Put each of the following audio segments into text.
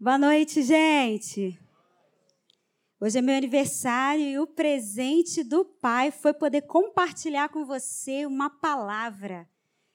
Boa noite, gente. Hoje é meu aniversário e o presente do Pai foi poder compartilhar com você uma palavra.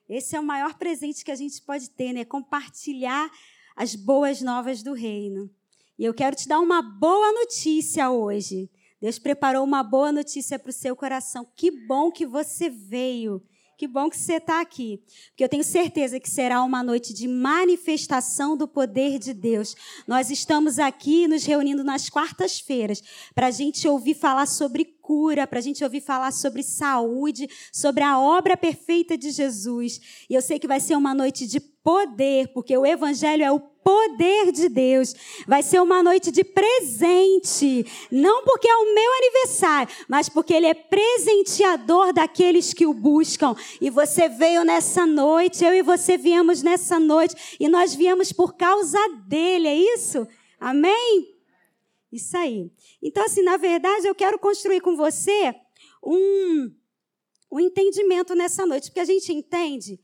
Esse é o maior presente que a gente pode ter, né? Compartilhar as boas novas do reino. E eu quero te dar uma boa notícia hoje. Deus preparou uma boa notícia para o seu coração. Que bom que você veio. Que bom que você está aqui, porque eu tenho certeza que será uma noite de manifestação do poder de Deus. Nós estamos aqui nos reunindo nas quartas-feiras para a gente ouvir falar sobre cura, para a gente ouvir falar sobre saúde, sobre a obra perfeita de Jesus. E eu sei que vai ser uma noite de poder, porque o Evangelho é o poder de Deus. Vai ser uma noite de presente. Não porque é o meu aniversário, mas porque Ele é presenteador daqueles que o buscam. E você veio nessa noite, eu e você viemos nessa noite, e nós viemos por causa dele, é isso? Amém? Isso aí. Então, assim, na verdade, eu quero construir com você um, um entendimento nessa noite, porque a gente entende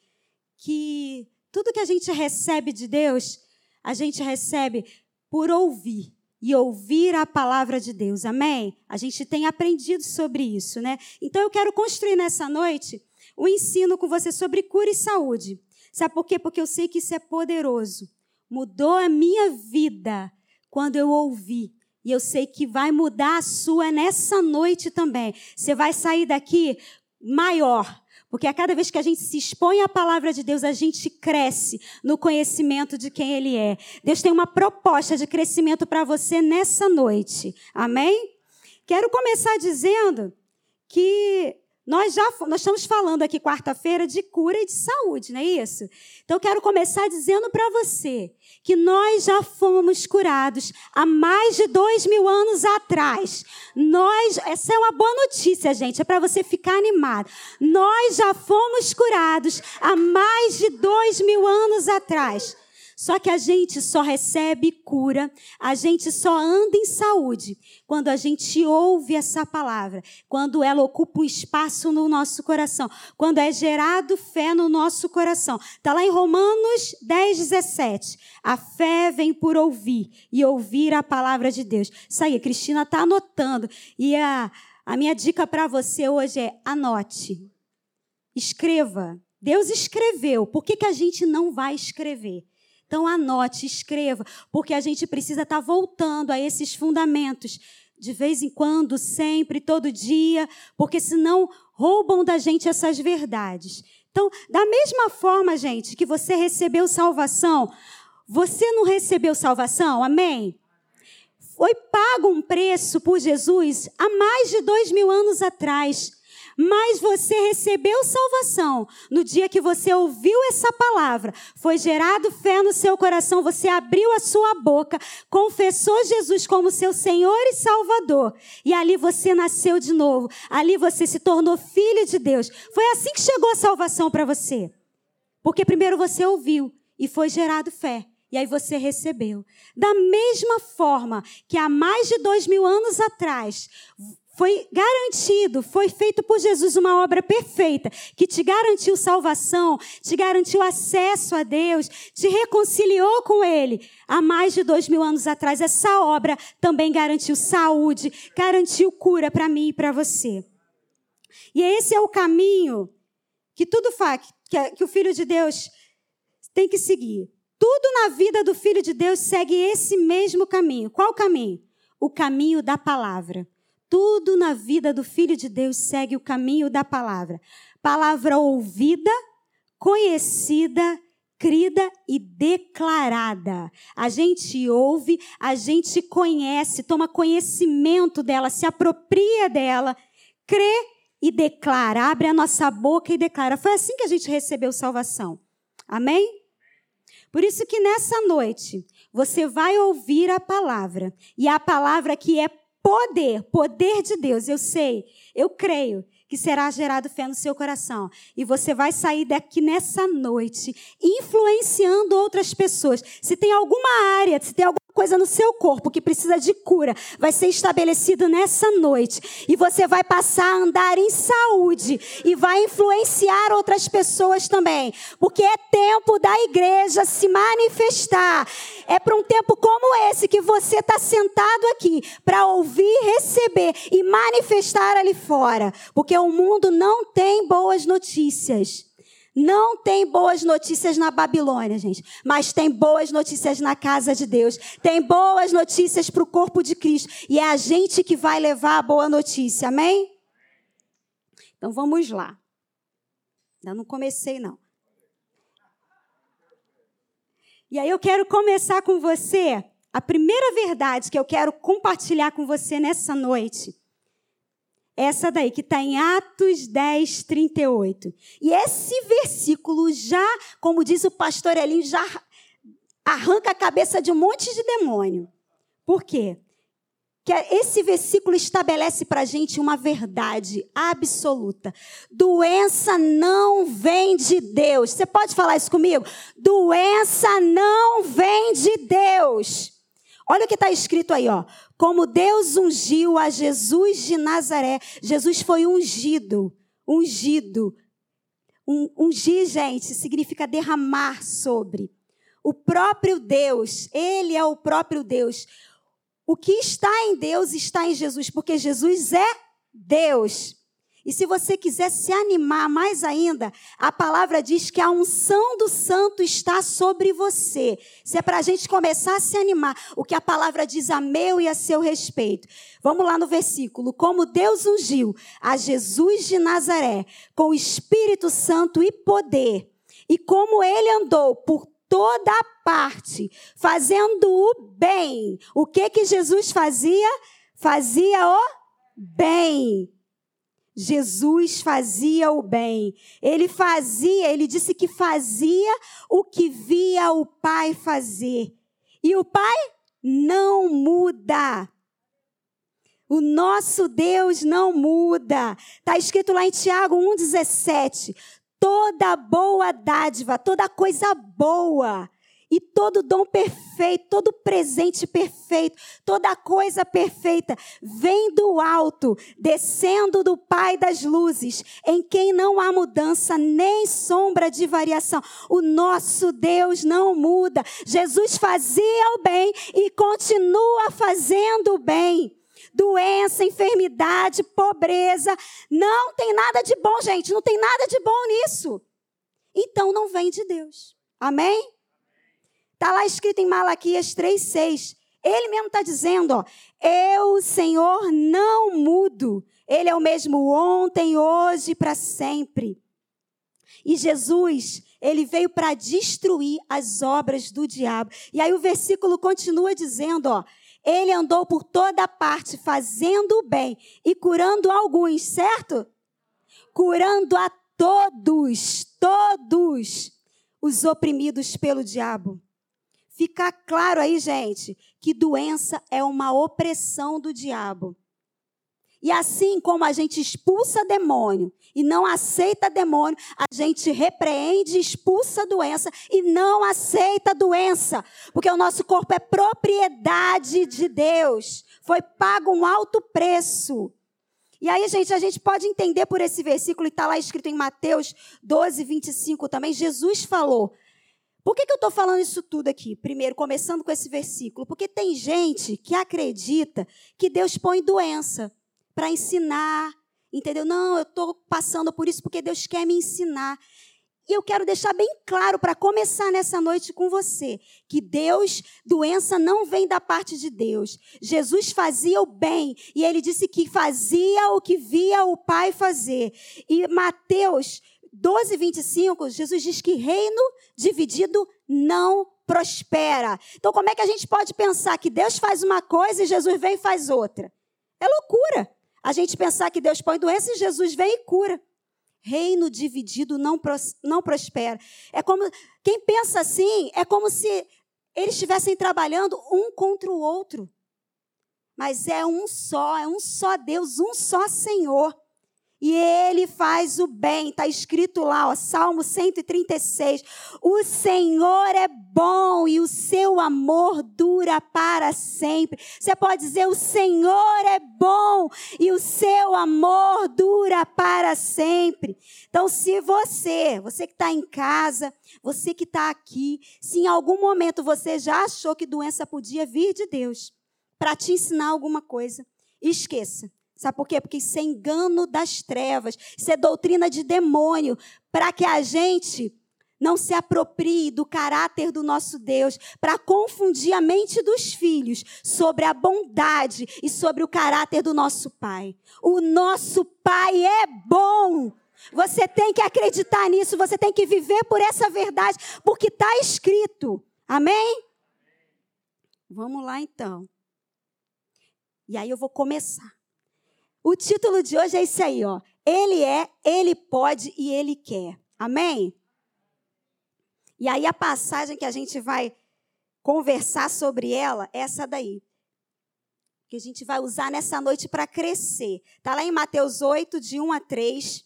que tudo que a gente recebe de Deus a gente recebe por ouvir e ouvir a palavra de Deus. Amém? A gente tem aprendido sobre isso, né? Então eu quero construir nessa noite o um ensino com você sobre cura e saúde. Sabe por quê? Porque eu sei que isso é poderoso. Mudou a minha vida quando eu ouvi. E eu sei que vai mudar a sua nessa noite também. Você vai sair daqui maior, porque a cada vez que a gente se expõe à palavra de Deus, a gente cresce no conhecimento de quem Ele é. Deus tem uma proposta de crescimento para você nessa noite. Amém? Quero começar dizendo que nós já nós estamos falando aqui quarta-feira de cura e de saúde, não é isso? Então quero começar dizendo para você que nós já fomos curados há mais de dois mil anos atrás. Nós, essa é uma boa notícia, gente, é para você ficar animado. Nós já fomos curados há mais de dois mil anos atrás. Só que a gente só recebe cura, a gente só anda em saúde quando a gente ouve essa palavra, quando ela ocupa um espaço no nosso coração, quando é gerado fé no nosso coração. Está lá em Romanos 10, 17. A fé vem por ouvir e ouvir a palavra de Deus. Isso aí, a Cristina está anotando. E a, a minha dica para você hoje é anote. Escreva. Deus escreveu. Por que, que a gente não vai escrever? Então anote, escreva, porque a gente precisa estar tá voltando a esses fundamentos de vez em quando, sempre, todo dia, porque senão roubam da gente essas verdades. Então, da mesma forma, gente, que você recebeu salvação, você não recebeu salvação, amém? Foi pago um preço por Jesus há mais de dois mil anos atrás. Mas você recebeu salvação no dia que você ouviu essa palavra, foi gerado fé no seu coração, você abriu a sua boca, confessou Jesus como seu Senhor e Salvador, e ali você nasceu de novo, ali você se tornou filho de Deus. Foi assim que chegou a salvação para você. Porque primeiro você ouviu e foi gerado fé. E aí você recebeu. Da mesma forma que há mais de dois mil anos atrás, foi garantido, foi feito por Jesus uma obra perfeita, que te garantiu salvação, te garantiu acesso a Deus, te reconciliou com Ele. Há mais de dois mil anos atrás, essa obra também garantiu saúde, garantiu cura para mim e para você. E esse é o caminho que tudo faz, que, o Filho de Deus tem que seguir. Tudo na vida do Filho de Deus segue esse mesmo caminho. Qual caminho? O caminho da palavra. Tudo na vida do Filho de Deus segue o caminho da palavra. Palavra ouvida, conhecida, crida e declarada. A gente ouve, a gente conhece, toma conhecimento dela, se apropria dela, crê e declara, abre a nossa boca e declara. Foi assim que a gente recebeu salvação. Amém? Por isso que nessa noite você vai ouvir a palavra, e a palavra que é poder, poder de Deus. Eu sei, eu creio que será gerado fé no seu coração. E você vai sair daqui nessa noite influenciando outras pessoas. Se tem alguma área, se tem alguma coisa no seu corpo que precisa de cura, vai ser estabelecido nessa noite. E você vai passar a andar em saúde e vai influenciar outras pessoas também. Porque é tempo da igreja se manifestar. É para um tempo como esse que você está sentado aqui para ouvir, receber e manifestar ali fora. Porque o mundo não tem boas notícias. Não tem boas notícias na Babilônia, gente, mas tem boas notícias na casa de Deus. Tem boas notícias para o corpo de Cristo. E é a gente que vai levar a boa notícia, amém? Então vamos lá. Ainda não comecei, não. E aí eu quero começar com você. A primeira verdade que eu quero compartilhar com você nessa noite essa daí, que está em Atos 10, 38. E esse versículo já, como diz o pastor Elinho, já arranca a cabeça de um monte de demônio. Por quê? Que esse versículo estabelece para a gente uma verdade absoluta. Doença não vem de Deus. Você pode falar isso comigo? Doença não vem de Deus. Olha o que está escrito aí, ó. Como Deus ungiu a Jesus de Nazaré. Jesus foi ungido. Ungido. Um, ungir, gente, significa derramar sobre. O próprio Deus, Ele é o próprio Deus. O que está em Deus está em Jesus, porque Jesus é Deus. E se você quiser se animar mais ainda, a palavra diz que a unção do santo está sobre você. Se é para a gente começar a se animar, o que a palavra diz a meu e a seu respeito. Vamos lá no versículo. Como Deus ungiu a Jesus de Nazaré com o Espírito Santo e poder, e como ele andou por toda a parte, fazendo o bem. O que que Jesus fazia? Fazia o bem Jesus fazia o bem. Ele fazia, ele disse que fazia o que via o Pai fazer. E o Pai não muda. O nosso Deus não muda. Está escrito lá em Tiago 1,17. Toda boa dádiva, toda coisa boa e todo dom perfeito, todo presente perfeito, toda coisa perfeita vem do alto, descendo do Pai das luzes, em quem não há mudança nem sombra de variação. O nosso Deus não muda. Jesus fazia o bem e continua fazendo o bem doença, enfermidade, pobreza. Não tem nada de bom, gente. Não tem nada de bom nisso. Então não vem de Deus. Amém? Está lá escrito em Malaquias 3,6. Ele mesmo está dizendo, ó, eu, Senhor, não mudo. Ele é o mesmo ontem, hoje e para sempre. E Jesus, ele veio para destruir as obras do diabo. E aí o versículo continua dizendo, ó, ele andou por toda parte fazendo o bem e curando alguns, certo? Curando a todos, todos os oprimidos pelo diabo. Ficar claro aí, gente, que doença é uma opressão do diabo. E assim como a gente expulsa demônio e não aceita demônio, a gente repreende, expulsa doença e não aceita doença, porque o nosso corpo é propriedade de Deus. Foi pago um alto preço. E aí, gente, a gente pode entender por esse versículo, e está lá escrito em Mateus 12, 25 também. Jesus falou: por que, que eu estou falando isso tudo aqui? Primeiro, começando com esse versículo, porque tem gente que acredita que Deus põe doença para ensinar, entendeu? Não, eu estou passando por isso porque Deus quer me ensinar. E eu quero deixar bem claro para começar nessa noite com você, que Deus, doença não vem da parte de Deus. Jesus fazia o bem e ele disse que fazia o que via o Pai fazer. E Mateus 12, 25, Jesus diz que reino dividido não prospera. Então, como é que a gente pode pensar que Deus faz uma coisa e Jesus vem e faz outra? É loucura. A gente pensar que Deus põe doença e Jesus vem e cura. Reino dividido não, pros, não prospera. É como quem pensa assim é como se eles estivessem trabalhando um contra o outro. Mas é um só, é um só Deus, um só Senhor. E ele faz o bem. Está escrito lá, ó, Salmo 136. O Senhor é bom e o seu amor dura para sempre. Você pode dizer: O Senhor é bom e o seu amor dura para sempre. Então, se você, você que está em casa, você que está aqui, se em algum momento você já achou que doença podia vir de Deus para te ensinar alguma coisa, esqueça. Sabe por quê? Porque isso é engano das trevas, isso é doutrina de demônio, para que a gente não se aproprie do caráter do nosso Deus, para confundir a mente dos filhos sobre a bondade e sobre o caráter do nosso Pai. O nosso Pai é bom. Você tem que acreditar nisso, você tem que viver por essa verdade, porque está escrito. Amém? Vamos lá então. E aí eu vou começar. O título de hoje é esse aí, ó. Ele é, ele pode e ele quer. Amém? E aí a passagem que a gente vai conversar sobre ela é essa daí. Que a gente vai usar nessa noite para crescer. Está lá em Mateus 8, de 1 a 3.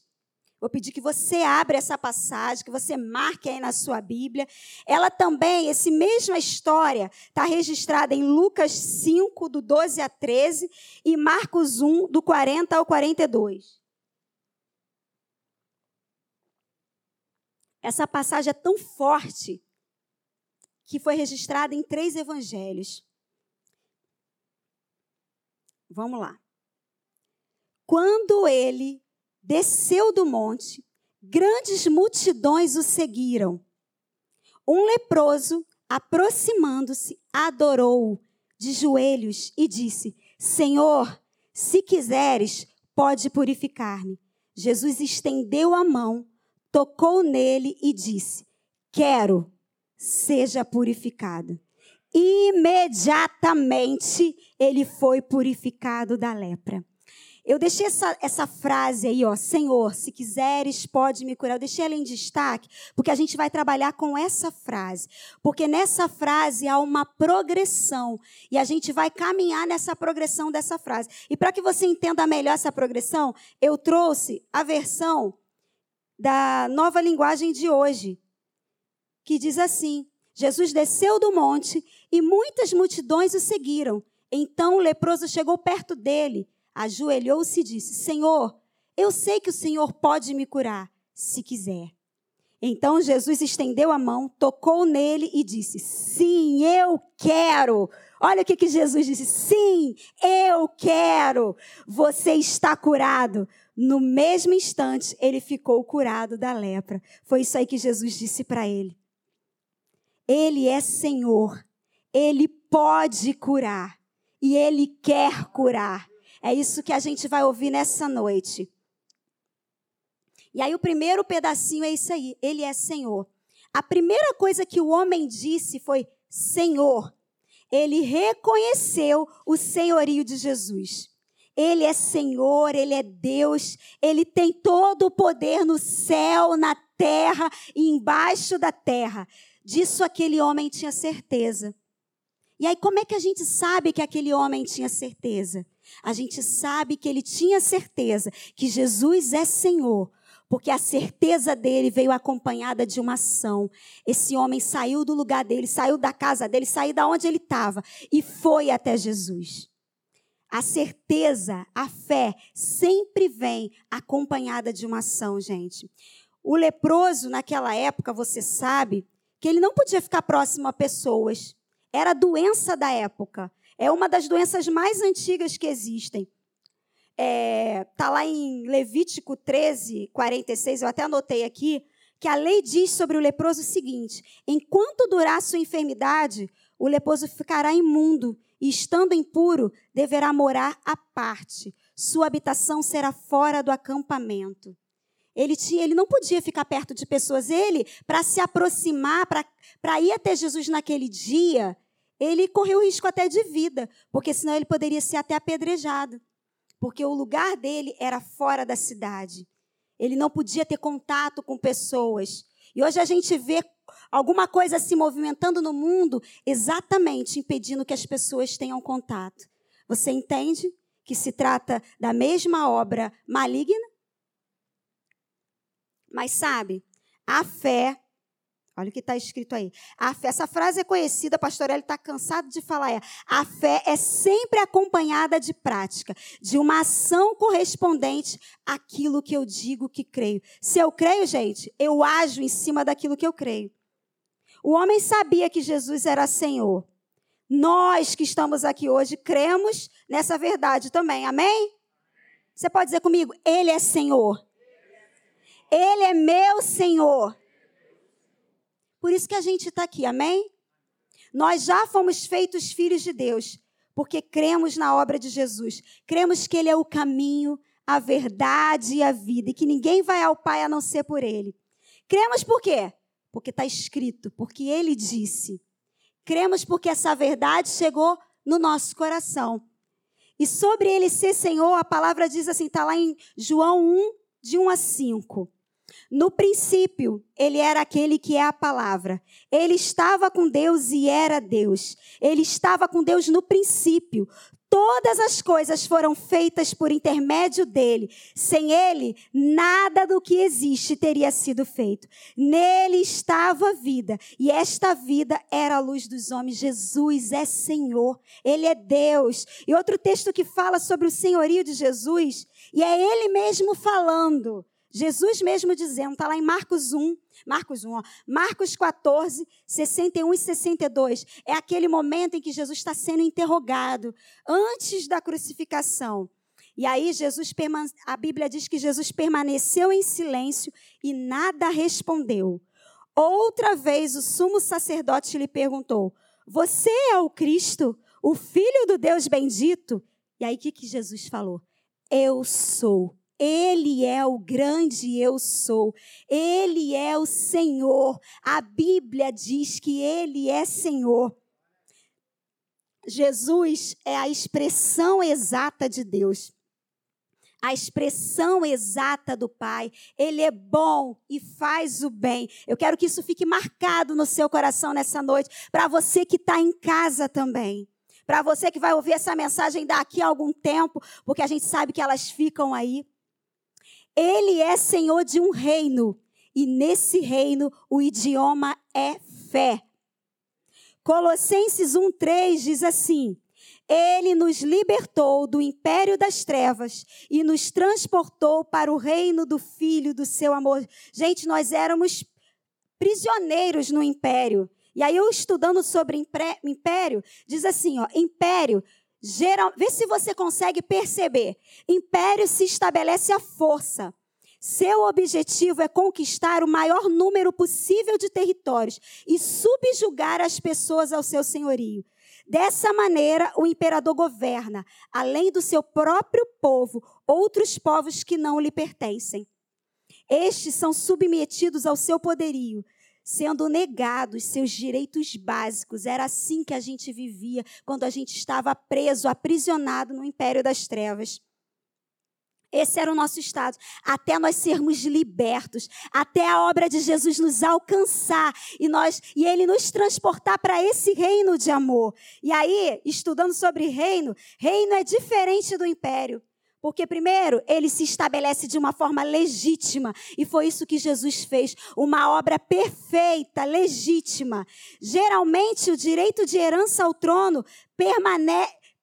Vou pedir que você abra essa passagem, que você marque aí na sua Bíblia. Ela também, essa mesma história, está registrada em Lucas 5, do 12 a 13, e Marcos 1, do 40 ao 42. Essa passagem é tão forte que foi registrada em três evangelhos. Vamos lá. Quando ele desceu do monte, grandes multidões o seguiram. Um leproso, aproximando-se, adorou-o de joelhos e disse: Senhor, se quiseres, pode purificar-me. Jesus estendeu a mão, tocou nele e disse: Quero, seja purificado. Imediatamente ele foi purificado da lepra. Eu deixei essa, essa frase aí, ó, Senhor, se quiseres, pode me curar. Eu deixei ela em destaque, porque a gente vai trabalhar com essa frase. Porque nessa frase há uma progressão. E a gente vai caminhar nessa progressão dessa frase. E para que você entenda melhor essa progressão, eu trouxe a versão da nova linguagem de hoje, que diz assim: Jesus desceu do monte e muitas multidões o seguiram. Então o leproso chegou perto dele ajoelhou-se e disse: Senhor, eu sei que o Senhor pode me curar, se quiser. Então Jesus estendeu a mão, tocou nele e disse: Sim, eu quero. Olha o que, que Jesus disse: Sim, eu quero. Você está curado. No mesmo instante, ele ficou curado da lepra. Foi isso aí que Jesus disse para ele. Ele é Senhor. Ele pode curar. E ele quer curar. É isso que a gente vai ouvir nessa noite. E aí, o primeiro pedacinho é isso aí: Ele é Senhor. A primeira coisa que o homem disse foi Senhor. Ele reconheceu o senhorio de Jesus. Ele é Senhor, Ele é Deus, Ele tem todo o poder no céu, na terra e embaixo da terra. Disso aquele homem tinha certeza. E aí, como é que a gente sabe que aquele homem tinha certeza? A gente sabe que ele tinha certeza que Jesus é Senhor, porque a certeza dele veio acompanhada de uma ação. Esse homem saiu do lugar dele, saiu da casa dele, saiu da onde ele estava e foi até Jesus. A certeza, a fé, sempre vem acompanhada de uma ação, gente. O leproso, naquela época, você sabe, que ele não podia ficar próximo a pessoas. Era a doença da época. É uma das doenças mais antigas que existem. Está é, tá lá em Levítico 13, 46, eu até anotei aqui, que a lei diz sobre o leproso o seguinte: enquanto durar sua enfermidade, o leproso ficará imundo e, estando impuro, deverá morar à parte. Sua habitação será fora do acampamento. Ele, tinha, ele não podia ficar perto de pessoas. Ele, para se aproximar, para ir até Jesus naquele dia, ele correu risco até de vida, porque senão ele poderia ser até apedrejado. Porque o lugar dele era fora da cidade. Ele não podia ter contato com pessoas. E hoje a gente vê alguma coisa se movimentando no mundo exatamente impedindo que as pessoas tenham contato. Você entende que se trata da mesma obra maligna? Mas sabe, a fé Olha o que está escrito aí. A fé, essa frase é conhecida, pastor Ele está cansado de falar. É, a fé é sempre acompanhada de prática, de uma ação correspondente àquilo que eu digo que creio. Se eu creio, gente, eu ajo em cima daquilo que eu creio. O homem sabia que Jesus era Senhor. Nós que estamos aqui hoje cremos nessa verdade também. Amém? Você pode dizer comigo? Ele é Senhor. Ele é meu Senhor. Por isso que a gente está aqui, amém? Nós já fomos feitos filhos de Deus, porque cremos na obra de Jesus. Cremos que Ele é o caminho, a verdade e a vida, e que ninguém vai ao Pai a não ser por Ele. Cremos por quê? Porque está escrito, porque Ele disse. Cremos porque essa verdade chegou no nosso coração. E sobre Ele ser Senhor, a palavra diz assim, está lá em João 1, de 1 a 5. No princípio, ele era aquele que é a palavra. Ele estava com Deus e era Deus. Ele estava com Deus no princípio. Todas as coisas foram feitas por intermédio dele. Sem ele, nada do que existe teria sido feito. Nele estava a vida, e esta vida era a luz dos homens. Jesus é Senhor, ele é Deus. E outro texto que fala sobre o senhorio de Jesus, e é ele mesmo falando. Jesus mesmo dizendo, está lá em Marcos 1, Marcos 1, ó, Marcos 14, 61 e 62. É aquele momento em que Jesus está sendo interrogado, antes da crucificação. E aí Jesus, a Bíblia diz que Jesus permaneceu em silêncio e nada respondeu. Outra vez o sumo sacerdote lhe perguntou: Você é o Cristo, o Filho do Deus bendito? E aí o que, que Jesus falou? Eu sou. Ele é o grande eu sou. Ele é o Senhor. A Bíblia diz que ele é Senhor. Jesus é a expressão exata de Deus. A expressão exata do Pai. Ele é bom e faz o bem. Eu quero que isso fique marcado no seu coração nessa noite, para você que está em casa também. Para você que vai ouvir essa mensagem daqui a algum tempo, porque a gente sabe que elas ficam aí. Ele é senhor de um reino, e nesse reino o idioma é fé. Colossenses 1:3 diz assim: Ele nos libertou do império das trevas e nos transportou para o reino do filho do seu amor. Gente, nós éramos prisioneiros no império. E aí eu estudando sobre império, diz assim, ó, império Geral, vê se você consegue perceber. Império se estabelece a força. Seu objetivo é conquistar o maior número possível de territórios e subjugar as pessoas ao seu senhorio. Dessa maneira, o imperador governa, além do seu próprio povo, outros povos que não lhe pertencem. Estes são submetidos ao seu poderio, sendo negados seus direitos básicos. Era assim que a gente vivia quando a gente estava preso, aprisionado no império das trevas. Esse era o nosso estado, até nós sermos libertos, até a obra de Jesus nos alcançar e nós e ele nos transportar para esse reino de amor. E aí, estudando sobre reino, reino é diferente do império. Porque, primeiro, ele se estabelece de uma forma legítima. E foi isso que Jesus fez. Uma obra perfeita, legítima. Geralmente, o direito de herança ao trono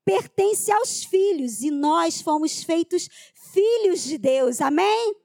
pertence aos filhos. E nós fomos feitos filhos de Deus. Amém?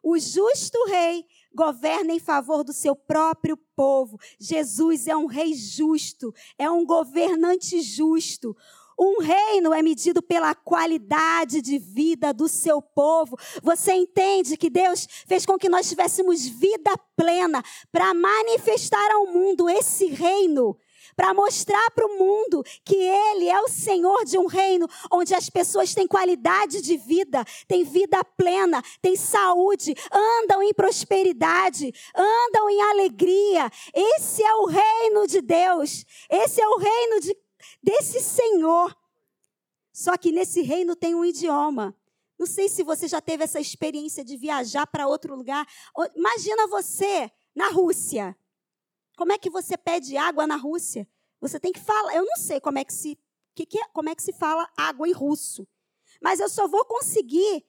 O justo rei governa em favor do seu próprio povo. Jesus é um rei justo, é um governante justo. Um reino é medido pela qualidade de vida do seu povo. Você entende que Deus fez com que nós tivéssemos vida plena para manifestar ao mundo esse reino, para mostrar para o mundo que Ele é o Senhor de um reino onde as pessoas têm qualidade de vida, têm vida plena, têm saúde, andam em prosperidade, andam em alegria. Esse é o reino de Deus. Esse é o reino de desse Senhor. Só que nesse reino tem um idioma. Não sei se você já teve essa experiência de viajar para outro lugar. Imagina você na Rússia. Como é que você pede água na Rússia? Você tem que falar. Eu não sei como é que se, que que é, como é que se fala água em russo. Mas eu só vou conseguir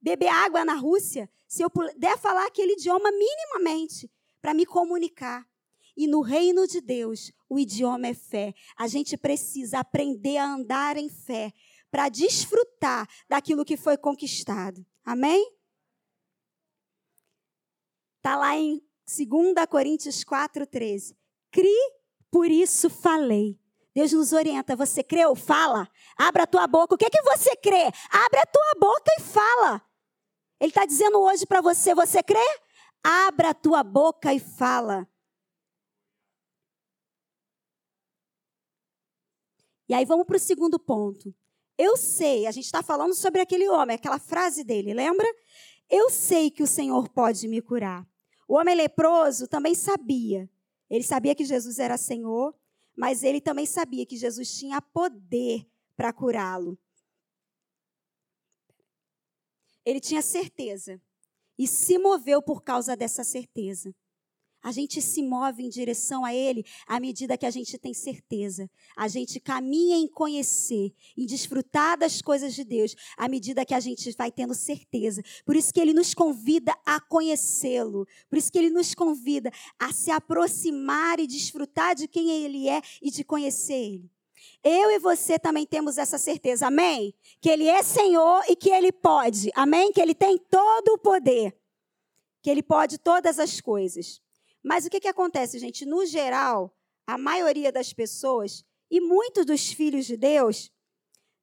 beber água na Rússia se eu puder falar aquele idioma minimamente para me comunicar. E no reino de Deus, o idioma é fé. A gente precisa aprender a andar em fé para desfrutar daquilo que foi conquistado. Amém? Está lá em 2 Coríntios 4,13. Cri, por isso falei. Deus nos orienta. Você creu? Fala. Abra a tua boca. O que, é que você crê? Abre a tua boca e fala. Ele está dizendo hoje para você: você crê? Abra a tua boca e fala. E aí vamos para o segundo ponto. Eu sei, a gente está falando sobre aquele homem, aquela frase dele, lembra? Eu sei que o Senhor pode me curar. O homem leproso também sabia. Ele sabia que Jesus era Senhor, mas ele também sabia que Jesus tinha poder para curá-lo. Ele tinha certeza e se moveu por causa dessa certeza. A gente se move em direção a Ele à medida que a gente tem certeza. A gente caminha em conhecer, em desfrutar das coisas de Deus, à medida que a gente vai tendo certeza. Por isso que Ele nos convida a conhecê-lo. Por isso que Ele nos convida a se aproximar e desfrutar de quem Ele é e de conhecer Ele. Eu e você também temos essa certeza, amém? Que Ele é Senhor e que Ele pode, amém? Que Ele tem todo o poder, que Ele pode todas as coisas. Mas o que, que acontece, gente? No geral, a maioria das pessoas e muitos dos filhos de Deus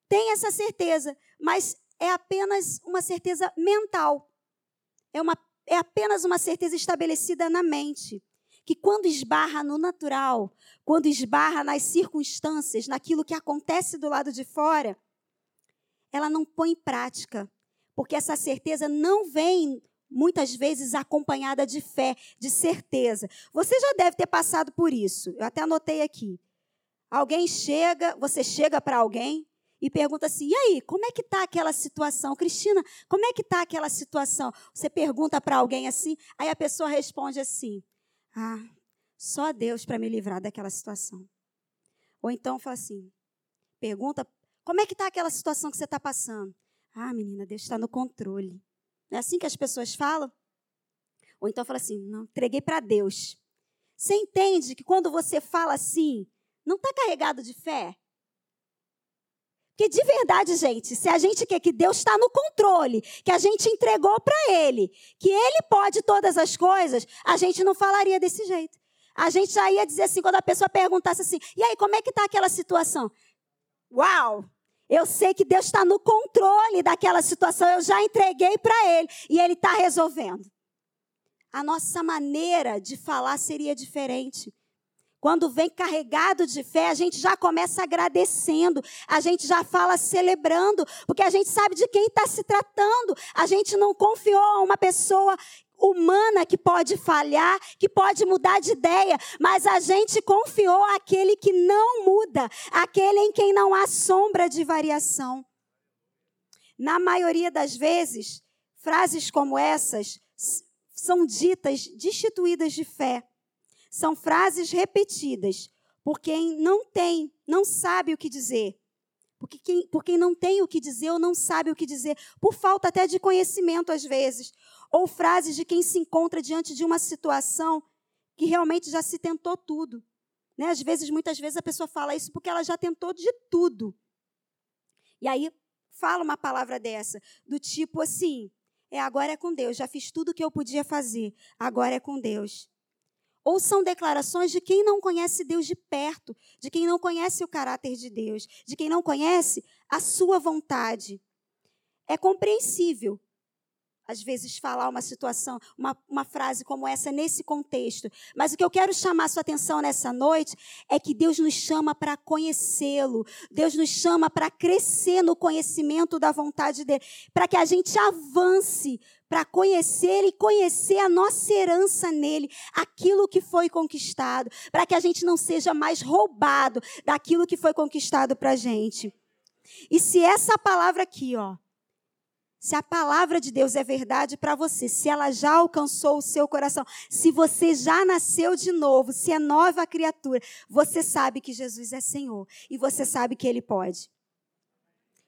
tem essa certeza, mas é apenas uma certeza mental. É, uma, é apenas uma certeza estabelecida na mente. Que quando esbarra no natural, quando esbarra nas circunstâncias, naquilo que acontece do lado de fora, ela não põe em prática. Porque essa certeza não vem muitas vezes acompanhada de fé, de certeza. Você já deve ter passado por isso. Eu até anotei aqui. Alguém chega, você chega para alguém e pergunta assim: "E aí, como é que tá aquela situação? Cristina, como é que tá aquela situação?" Você pergunta para alguém assim, aí a pessoa responde assim: "Ah, só Deus para me livrar daquela situação." Ou então fala assim: pergunta: "Como é que tá aquela situação que você está passando?" "Ah, menina, Deus está no controle." Não é assim que as pessoas falam? Ou então fala assim: não, entreguei para Deus. Você entende que quando você fala assim, não está carregado de fé? Porque de verdade, gente, se a gente quer que Deus está no controle, que a gente entregou para Ele, que Ele pode todas as coisas, a gente não falaria desse jeito. A gente já ia dizer assim, quando a pessoa perguntasse assim, e aí, como é que está aquela situação? Uau! Eu sei que Deus está no controle daquela situação. Eu já entreguei para Ele e Ele está resolvendo. A nossa maneira de falar seria diferente. Quando vem carregado de fé, a gente já começa agradecendo, a gente já fala celebrando, porque a gente sabe de quem está se tratando. A gente não confiou a uma pessoa humana que pode falhar, que pode mudar de ideia, mas a gente confiou aquele que não muda, aquele em quem não há sombra de variação. Na maioria das vezes, frases como essas são ditas destituídas de fé. São frases repetidas por quem não tem, não sabe o que dizer. Porque quem, por quem não tem o que dizer ou não sabe o que dizer, por falta até de conhecimento às vezes, ou frases de quem se encontra diante de uma situação que realmente já se tentou tudo. Né? Às vezes, muitas vezes, a pessoa fala isso porque ela já tentou de tudo. E aí fala uma palavra dessa, do tipo assim: é agora é com Deus, já fiz tudo o que eu podia fazer, agora é com Deus. Ou são declarações de quem não conhece Deus de perto, de quem não conhece o caráter de Deus, de quem não conhece a sua vontade. É compreensível às vezes, falar uma situação, uma, uma frase como essa nesse contexto. Mas o que eu quero chamar a sua atenção nessa noite é que Deus nos chama para conhecê-lo. Deus nos chama para crescer no conhecimento da vontade dele. Para que a gente avance para conhecer e conhecer a nossa herança nele, aquilo que foi conquistado. Para que a gente não seja mais roubado daquilo que foi conquistado para a gente. E se essa palavra aqui, ó, se a palavra de Deus é verdade para você, se ela já alcançou o seu coração, se você já nasceu de novo, se é nova criatura, você sabe que Jesus é Senhor e você sabe que Ele pode.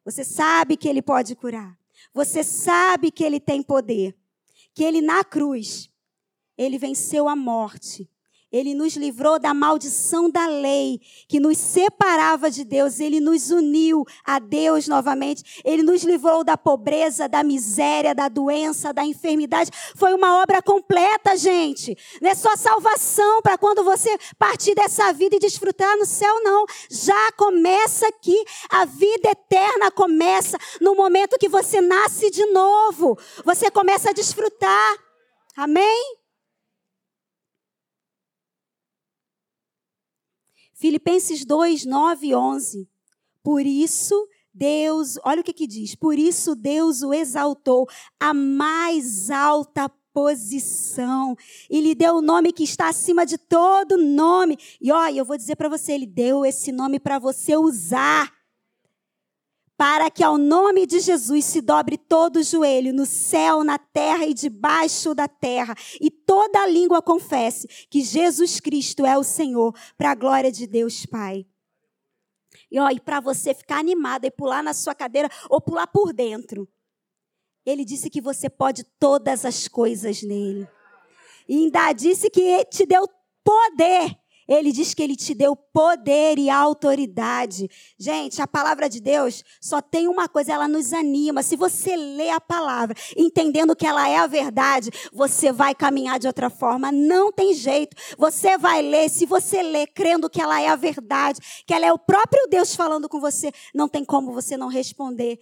Você sabe que Ele pode curar. Você sabe que Ele tem poder. que ele na cruz, ele venceu a morte ele nos livrou da maldição da lei que nos separava de Deus. Ele nos uniu a Deus novamente. Ele nos livrou da pobreza, da miséria, da doença, da enfermidade. Foi uma obra completa, gente. Não é só salvação para quando você partir dessa vida e desfrutar no céu, não. Já começa aqui. A vida eterna começa no momento que você nasce de novo. Você começa a desfrutar. Amém? Filipenses 2, 9 e 11. Por isso, Deus, olha o que que diz. Por isso, Deus o exaltou à mais alta posição e lhe deu o nome que está acima de todo nome. E olha, eu vou dizer para você, ele deu esse nome para você usar para que ao nome de Jesus se dobre todo o joelho no céu, na terra e debaixo da terra, e toda língua confesse que Jesus Cristo é o Senhor, para a glória de Deus Pai. E, ó, e para você ficar animada e pular na sua cadeira ou pular por dentro. Ele disse que você pode todas as coisas nele. E ainda disse que te deu poder ele diz que ele te deu poder e autoridade. Gente, a palavra de Deus só tem uma coisa, ela nos anima. Se você lê a palavra, entendendo que ela é a verdade, você vai caminhar de outra forma. Não tem jeito. Você vai ler, se você lê crendo que ela é a verdade, que ela é o próprio Deus falando com você, não tem como você não responder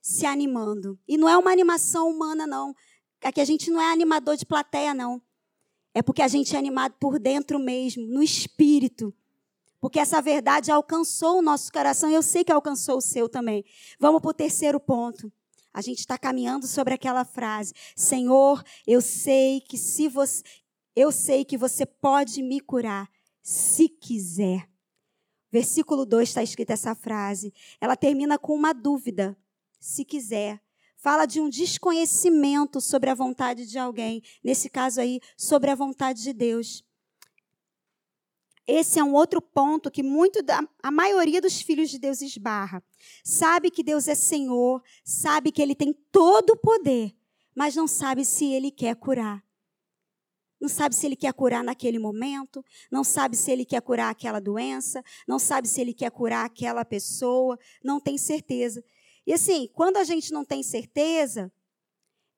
se animando. E não é uma animação humana, não. Aqui a gente não é animador de plateia, não. É porque a gente é animado por dentro mesmo, no espírito. Porque essa verdade alcançou o nosso coração e eu sei que alcançou o seu também. Vamos para o terceiro ponto. A gente está caminhando sobre aquela frase: Senhor, eu sei que se você, eu sei que você pode me curar, se quiser. Versículo 2 está escrita essa frase. Ela termina com uma dúvida: se quiser fala de um desconhecimento sobre a vontade de alguém, nesse caso aí, sobre a vontade de Deus. Esse é um outro ponto que muito da, a maioria dos filhos de Deus esbarra. Sabe que Deus é Senhor, sabe que ele tem todo o poder, mas não sabe se ele quer curar. Não sabe se ele quer curar naquele momento, não sabe se ele quer curar aquela doença, não sabe se ele quer curar aquela pessoa, não tem certeza. E assim, quando a gente não tem certeza,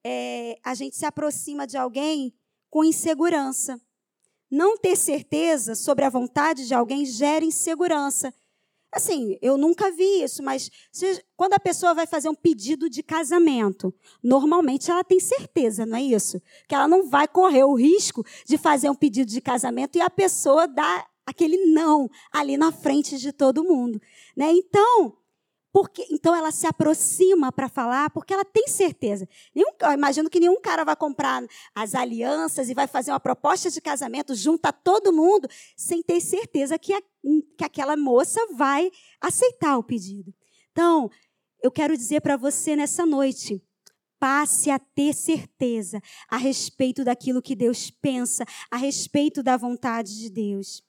é, a gente se aproxima de alguém com insegurança. Não ter certeza sobre a vontade de alguém gera insegurança. Assim, eu nunca vi isso, mas se, quando a pessoa vai fazer um pedido de casamento, normalmente ela tem certeza, não é isso? Que ela não vai correr o risco de fazer um pedido de casamento e a pessoa dar aquele não ali na frente de todo mundo. Né? Então, porque, então ela se aproxima para falar, porque ela tem certeza. Nenhum, imagino que nenhum cara vai comprar as alianças e vai fazer uma proposta de casamento, junta todo mundo, sem ter certeza que, a, que aquela moça vai aceitar o pedido. Então, eu quero dizer para você nessa noite, passe a ter certeza a respeito daquilo que Deus pensa, a respeito da vontade de Deus.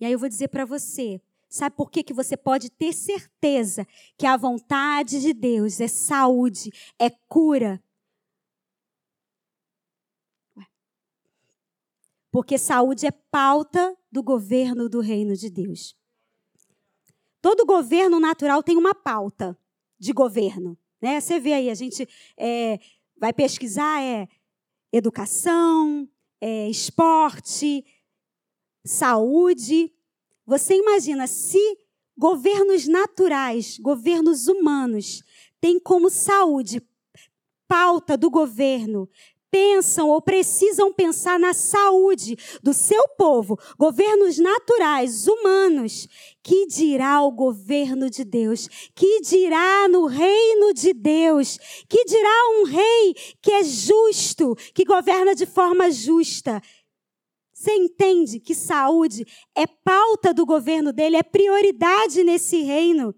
E aí eu vou dizer para você, sabe por que, que você pode ter certeza que a vontade de Deus é saúde, é cura? Porque saúde é pauta do governo do reino de Deus. Todo governo natural tem uma pauta de governo. Né? Você vê aí, a gente é, vai pesquisar é educação, é, esporte, saúde. Você imagina se governos naturais, governos humanos, têm como saúde pauta do governo, pensam ou precisam pensar na saúde do seu povo, governos naturais, humanos, que dirá o governo de Deus? Que dirá no reino de Deus? Que dirá um rei que é justo, que governa de forma justa? Você entende que saúde é pauta do governo dele, é prioridade nesse reino?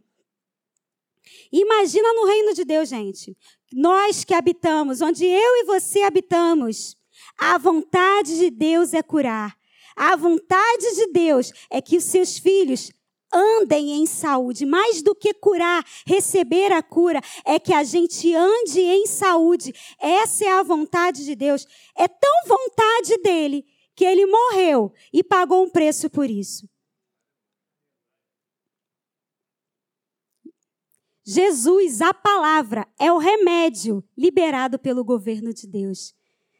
Imagina no reino de Deus, gente. Nós que habitamos, onde eu e você habitamos, a vontade de Deus é curar. A vontade de Deus é que os seus filhos andem em saúde. Mais do que curar, receber a cura, é que a gente ande em saúde. Essa é a vontade de Deus. É tão vontade dele que ele morreu e pagou um preço por isso. Jesus, a palavra, é o remédio liberado pelo governo de Deus.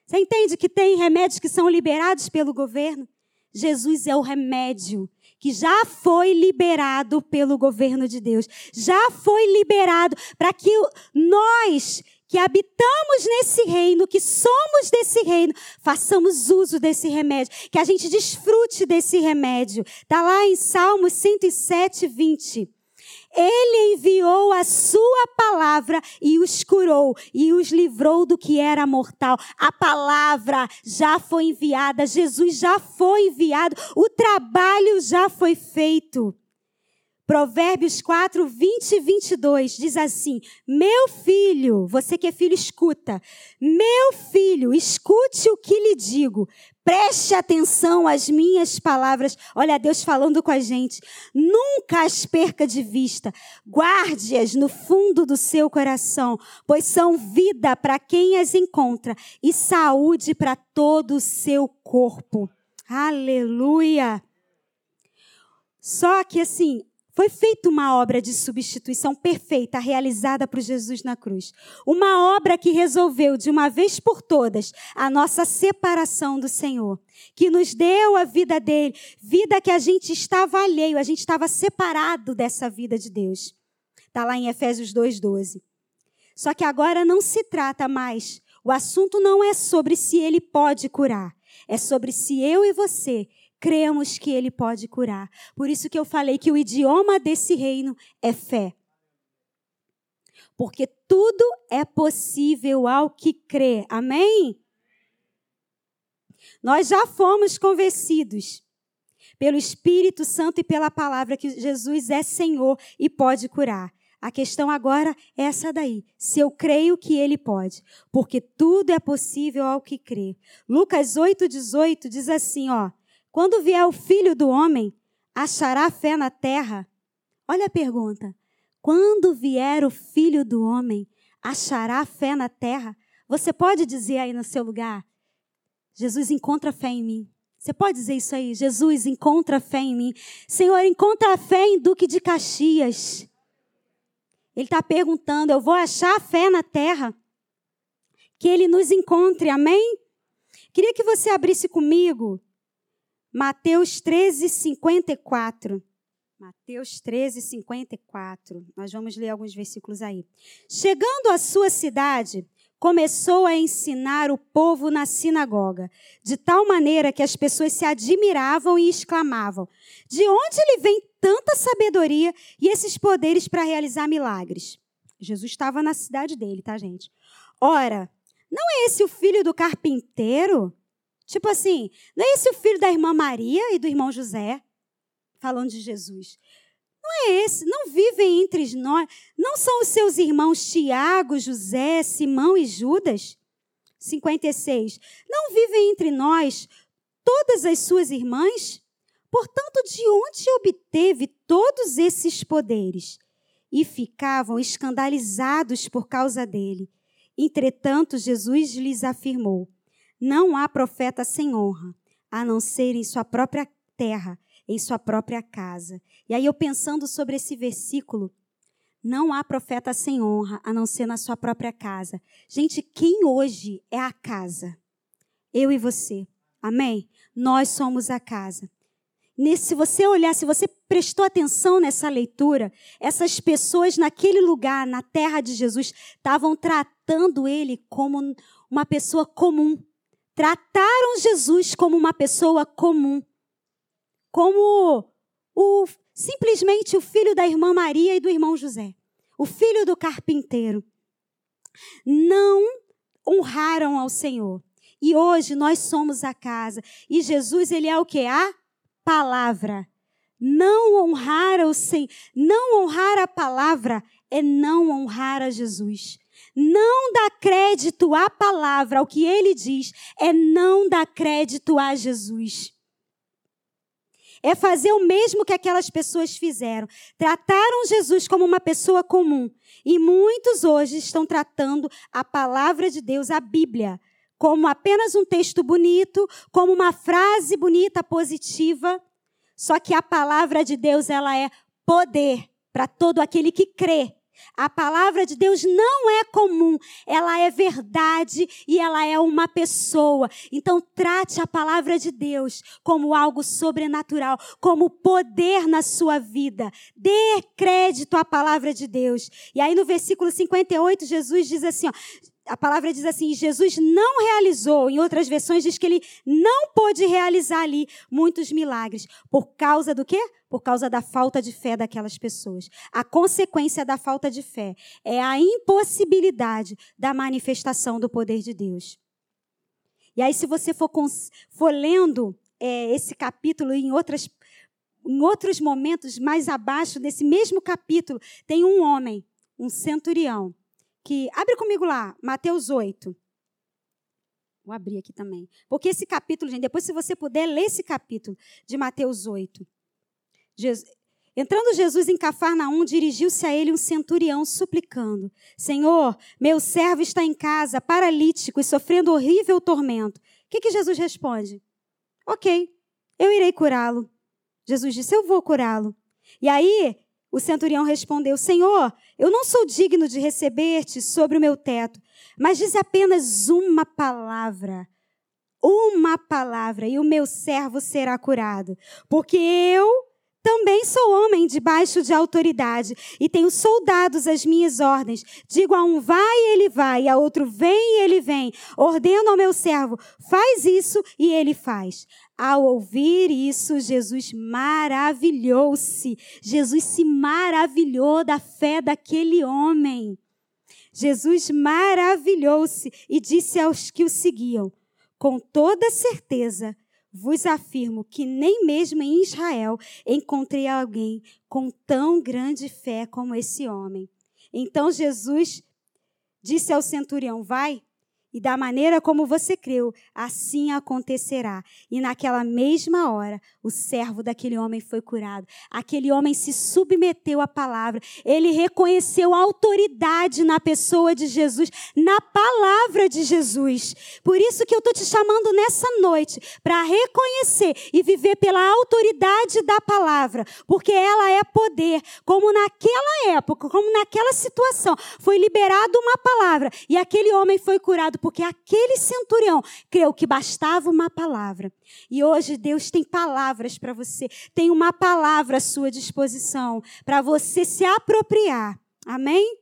Você entende que tem remédios que são liberados pelo governo? Jesus é o remédio que já foi liberado pelo governo de Deus. Já foi liberado para que nós que habitamos nesse reino, que somos desse reino, façamos uso desse remédio, que a gente desfrute desse remédio. Está lá em Salmos 107, 20. Ele enviou a sua palavra e os curou e os livrou do que era mortal. A palavra já foi enviada, Jesus já foi enviado, o trabalho já foi feito. Provérbios 4, 20 e 22 diz assim: Meu filho, você que é filho, escuta. Meu filho, escute o que lhe digo. Preste atenção às minhas palavras. Olha Deus falando com a gente. Nunca as perca de vista. Guarde-as no fundo do seu coração, pois são vida para quem as encontra e saúde para todo o seu corpo. Aleluia! Só que assim, foi feita uma obra de substituição perfeita, realizada por Jesus na cruz. Uma obra que resolveu, de uma vez por todas, a nossa separação do Senhor. Que nos deu a vida dele, vida que a gente estava alheio, a gente estava separado dessa vida de Deus. Está lá em Efésios 2,12. Só que agora não se trata mais. O assunto não é sobre se ele pode curar. É sobre se eu e você cremos que ele pode curar. Por isso que eu falei que o idioma desse reino é fé. Porque tudo é possível ao que crê. Amém? Nós já fomos convencidos pelo Espírito Santo e pela palavra que Jesus é Senhor e pode curar. A questão agora é essa daí. Se eu creio que ele pode, porque tudo é possível ao que crê. Lucas 8:18 diz assim, ó: quando vier o filho do homem, achará fé na terra? Olha a pergunta. Quando vier o filho do homem, achará fé na terra? Você pode dizer aí no seu lugar: Jesus encontra fé em mim. Você pode dizer isso aí? Jesus encontra fé em mim. Senhor, encontra fé em Duque de Caxias. Ele está perguntando: eu vou achar fé na terra? Que ele nos encontre, amém? Queria que você abrisse comigo Mateus 13, 54. Mateus 13, 54. Nós vamos ler alguns versículos aí. Chegando à sua cidade, começou a ensinar o povo na sinagoga, de tal maneira que as pessoas se admiravam e exclamavam: De onde ele vem tanta sabedoria e esses poderes para realizar milagres? Jesus estava na cidade dele, tá, gente? Ora, não é esse o filho do carpinteiro? Tipo assim, não é esse o filho da irmã Maria e do irmão José? Falando de Jesus. Não é esse, não vivem entre nós, não são os seus irmãos Tiago, José, Simão e Judas? 56. Não vivem entre nós todas as suas irmãs? Portanto, de onde obteve todos esses poderes? E ficavam escandalizados por causa dele. Entretanto, Jesus lhes afirmou: não há profeta sem honra, a não ser em sua própria terra, em sua própria casa. E aí eu pensando sobre esse versículo, não há profeta sem honra, a não ser na sua própria casa. Gente, quem hoje é a casa? Eu e você. Amém? Nós somos a casa. Nesse, se você olhar, se você prestou atenção nessa leitura, essas pessoas naquele lugar, na terra de Jesus, estavam tratando ele como uma pessoa comum trataram Jesus como uma pessoa comum, como o simplesmente o filho da irmã Maria e do irmão José, o filho do carpinteiro. Não honraram ao Senhor. E hoje nós somos a casa. E Jesus, ele é o que? A palavra. Não honrar o Senhor, não honrar a palavra é não honrar a Jesus. Não dar crédito à palavra, ao que ele diz, é não dar crédito a Jesus. é fazer o mesmo que aquelas pessoas fizeram. Trataram Jesus como uma pessoa comum. E muitos hoje estão tratando a palavra de Deus, a Bíblia, como apenas um texto bonito, como uma frase bonita, positiva. Só que a palavra de Deus, ela é poder para todo aquele que crê. A palavra de Deus não é comum, ela é verdade e ela é uma pessoa. Então, trate a palavra de Deus como algo sobrenatural, como poder na sua vida. Dê crédito à palavra de Deus. E aí, no versículo 58, Jesus diz assim: ó, a palavra diz assim: Jesus não realizou, em outras versões diz que ele não pôde realizar ali muitos milagres. Por causa do quê? Por causa da falta de fé daquelas pessoas. A consequência da falta de fé é a impossibilidade da manifestação do poder de Deus. E aí, se você for, for lendo é, esse capítulo em outras em outros momentos mais abaixo desse mesmo capítulo, tem um homem, um centurião, que. Abre comigo lá, Mateus 8. Vou abrir aqui também. Porque esse capítulo, gente, depois, se você puder, ler esse capítulo de Mateus 8. Jesus, entrando Jesus em Cafarnaum, dirigiu-se a ele um centurião, suplicando: Senhor, meu servo está em casa, paralítico e sofrendo horrível tormento. O que, que Jesus responde? Ok, eu irei curá-lo. Jesus disse: Eu vou curá-lo. E aí, o centurião respondeu: Senhor, eu não sou digno de receber-te sobre o meu teto, mas diz apenas uma palavra. Uma palavra, e o meu servo será curado. Porque eu também sou homem debaixo de autoridade e tenho soldados às minhas ordens. Digo a um vai, ele vai, e a outro vem, ele vem. Ordeno ao meu servo, faz isso e ele faz. Ao ouvir isso, Jesus maravilhou-se. Jesus se maravilhou da fé daquele homem. Jesus maravilhou-se e disse aos que o seguiam: Com toda certeza, vos afirmo que nem mesmo em Israel encontrei alguém com tão grande fé como esse homem. Então Jesus disse ao centurião: Vai e da maneira como você creu, assim acontecerá. E naquela mesma hora, o servo daquele homem foi curado. Aquele homem se submeteu à palavra. Ele reconheceu a autoridade na pessoa de Jesus, na palavra de Jesus. Por isso que eu estou te chamando nessa noite para reconhecer e viver pela autoridade da palavra, porque ela é poder. Como naquela época, como naquela situação, foi liberada uma palavra e aquele homem foi curado porque aquele centurião creu que bastava uma palavra. E hoje Deus tem palavras para você, tem uma palavra à sua disposição para você se apropriar. Amém?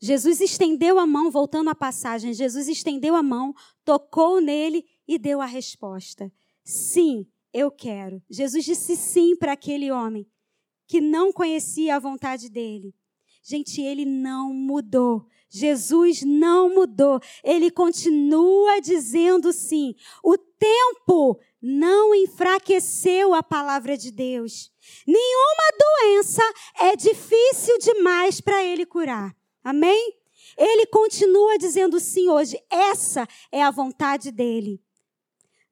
Jesus estendeu a mão, voltando à passagem, Jesus estendeu a mão, tocou nele e deu a resposta: Sim, eu quero. Jesus disse sim para aquele homem que não conhecia a vontade dele. Gente, ele não mudou. Jesus não mudou. Ele continua dizendo sim. O tempo não enfraqueceu a palavra de Deus. Nenhuma doença é difícil demais para ele curar. Amém? Ele continua dizendo sim hoje. Essa é a vontade dele.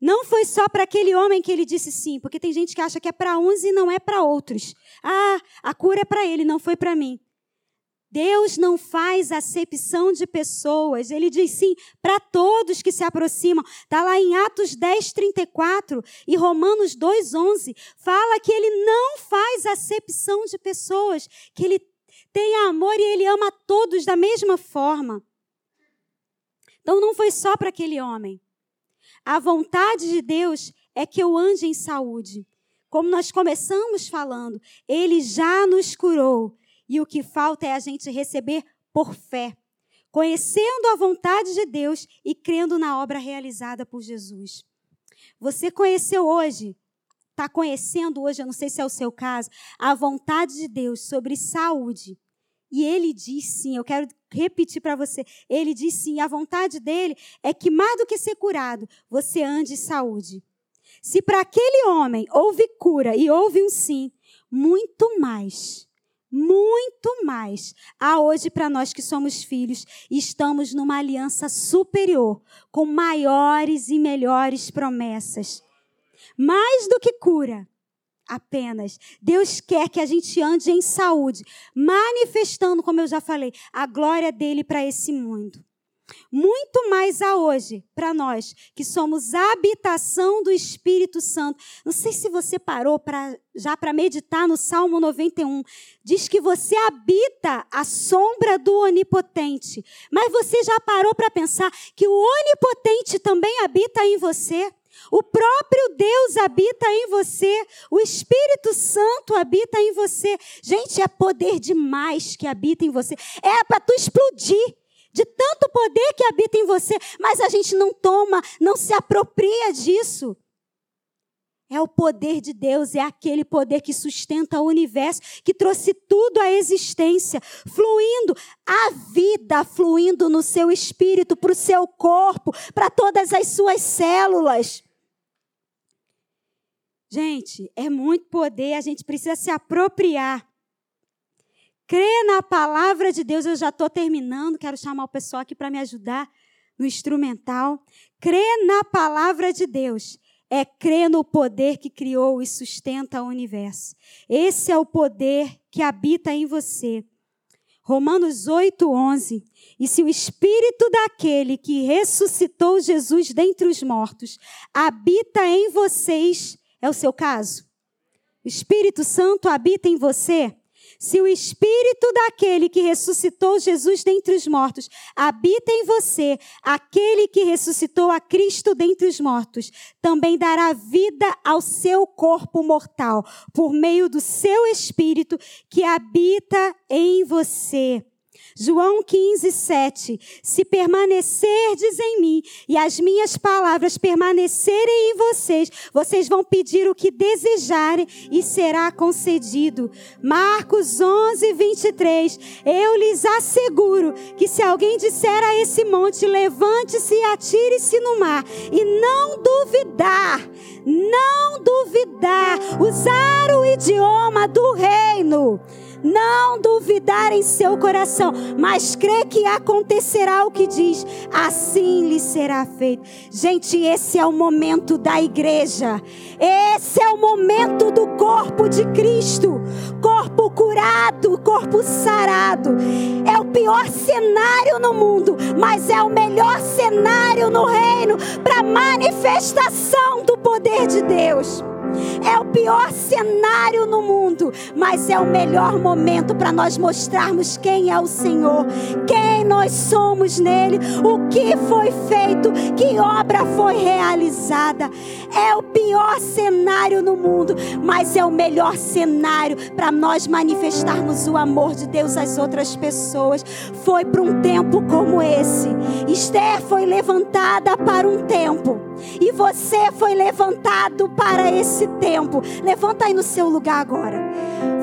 Não foi só para aquele homem que ele disse sim, porque tem gente que acha que é para uns e não é para outros. Ah, a cura é para ele, não foi para mim. Deus não faz acepção de pessoas. Ele diz sim para todos que se aproximam. Está lá em Atos 10, 34 e Romanos 2, 11. Fala que ele não faz acepção de pessoas, que ele tem amor e ele ama todos da mesma forma. Então não foi só para aquele homem. A vontade de Deus é que eu ande em saúde. Como nós começamos falando, ele já nos curou e o que falta é a gente receber por fé, conhecendo a vontade de Deus e crendo na obra realizada por Jesus. Você conheceu hoje, está conhecendo hoje, eu não sei se é o seu caso, a vontade de Deus sobre saúde. E ele diz sim, eu quero repetir para você. Ele diz sim, a vontade dele é que mais do que ser curado, você ande em saúde. Se para aquele homem houve cura e houve um sim, muito mais muito mais há hoje para nós que somos filhos e estamos numa aliança superior, com maiores e melhores promessas. Mais do que cura, apenas. Deus quer que a gente ande em saúde, manifestando, como eu já falei, a glória dele para esse mundo. Muito mais a hoje, para nós, que somos habitação do Espírito Santo. Não sei se você parou pra, já para meditar no Salmo 91. Diz que você habita a sombra do Onipotente. Mas você já parou para pensar que o Onipotente também habita em você? O próprio Deus habita em você, o Espírito Santo habita em você. Gente, é poder demais que habita em você. É para tu explodir de tanto poder que habita em você, mas a gente não toma, não se apropria disso. É o poder de Deus, é aquele poder que sustenta o universo, que trouxe tudo à existência, fluindo, a vida fluindo no seu espírito, para o seu corpo, para todas as suas células. Gente, é muito poder, a gente precisa se apropriar. Crê na palavra de Deus, eu já estou terminando, quero chamar o pessoal aqui para me ajudar no instrumental. Crê na palavra de Deus é crer no poder que criou e sustenta o universo. Esse é o poder que habita em você. Romanos 8, 11. E se o espírito daquele que ressuscitou Jesus dentre os mortos habita em vocês, é o seu caso? O Espírito Santo habita em você? Se o espírito daquele que ressuscitou Jesus dentre os mortos habita em você, aquele que ressuscitou a Cristo dentre os mortos também dará vida ao seu corpo mortal, por meio do seu espírito que habita em você. João 15, 7. Se permanecerdes em mim e as minhas palavras permanecerem em vocês, vocês vão pedir o que desejarem e será concedido. Marcos 11, 23. Eu lhes asseguro que se alguém disser a esse monte, levante-se e atire-se no mar, e não duvidar, não duvidar, usar o idioma do reino não duvidar em seu coração, mas crê que acontecerá o que diz, assim lhe será feito. Gente, esse é o momento da igreja, esse é o momento do corpo de Cristo corpo curado, corpo sarado. É o pior cenário no mundo, mas é o melhor cenário no reino para manifestação do poder de Deus. É o pior cenário no mundo, mas é o melhor momento para nós mostrarmos quem é o Senhor, quem nós somos nele, o que foi feito, que obra foi realizada. É o pior cenário no mundo, mas é o melhor cenário para nós manifestarmos o amor de Deus às outras pessoas. Foi para um tempo como esse. Esther foi levantada para um tempo, e você foi levantado para esse tempo. Levanta aí no seu lugar agora.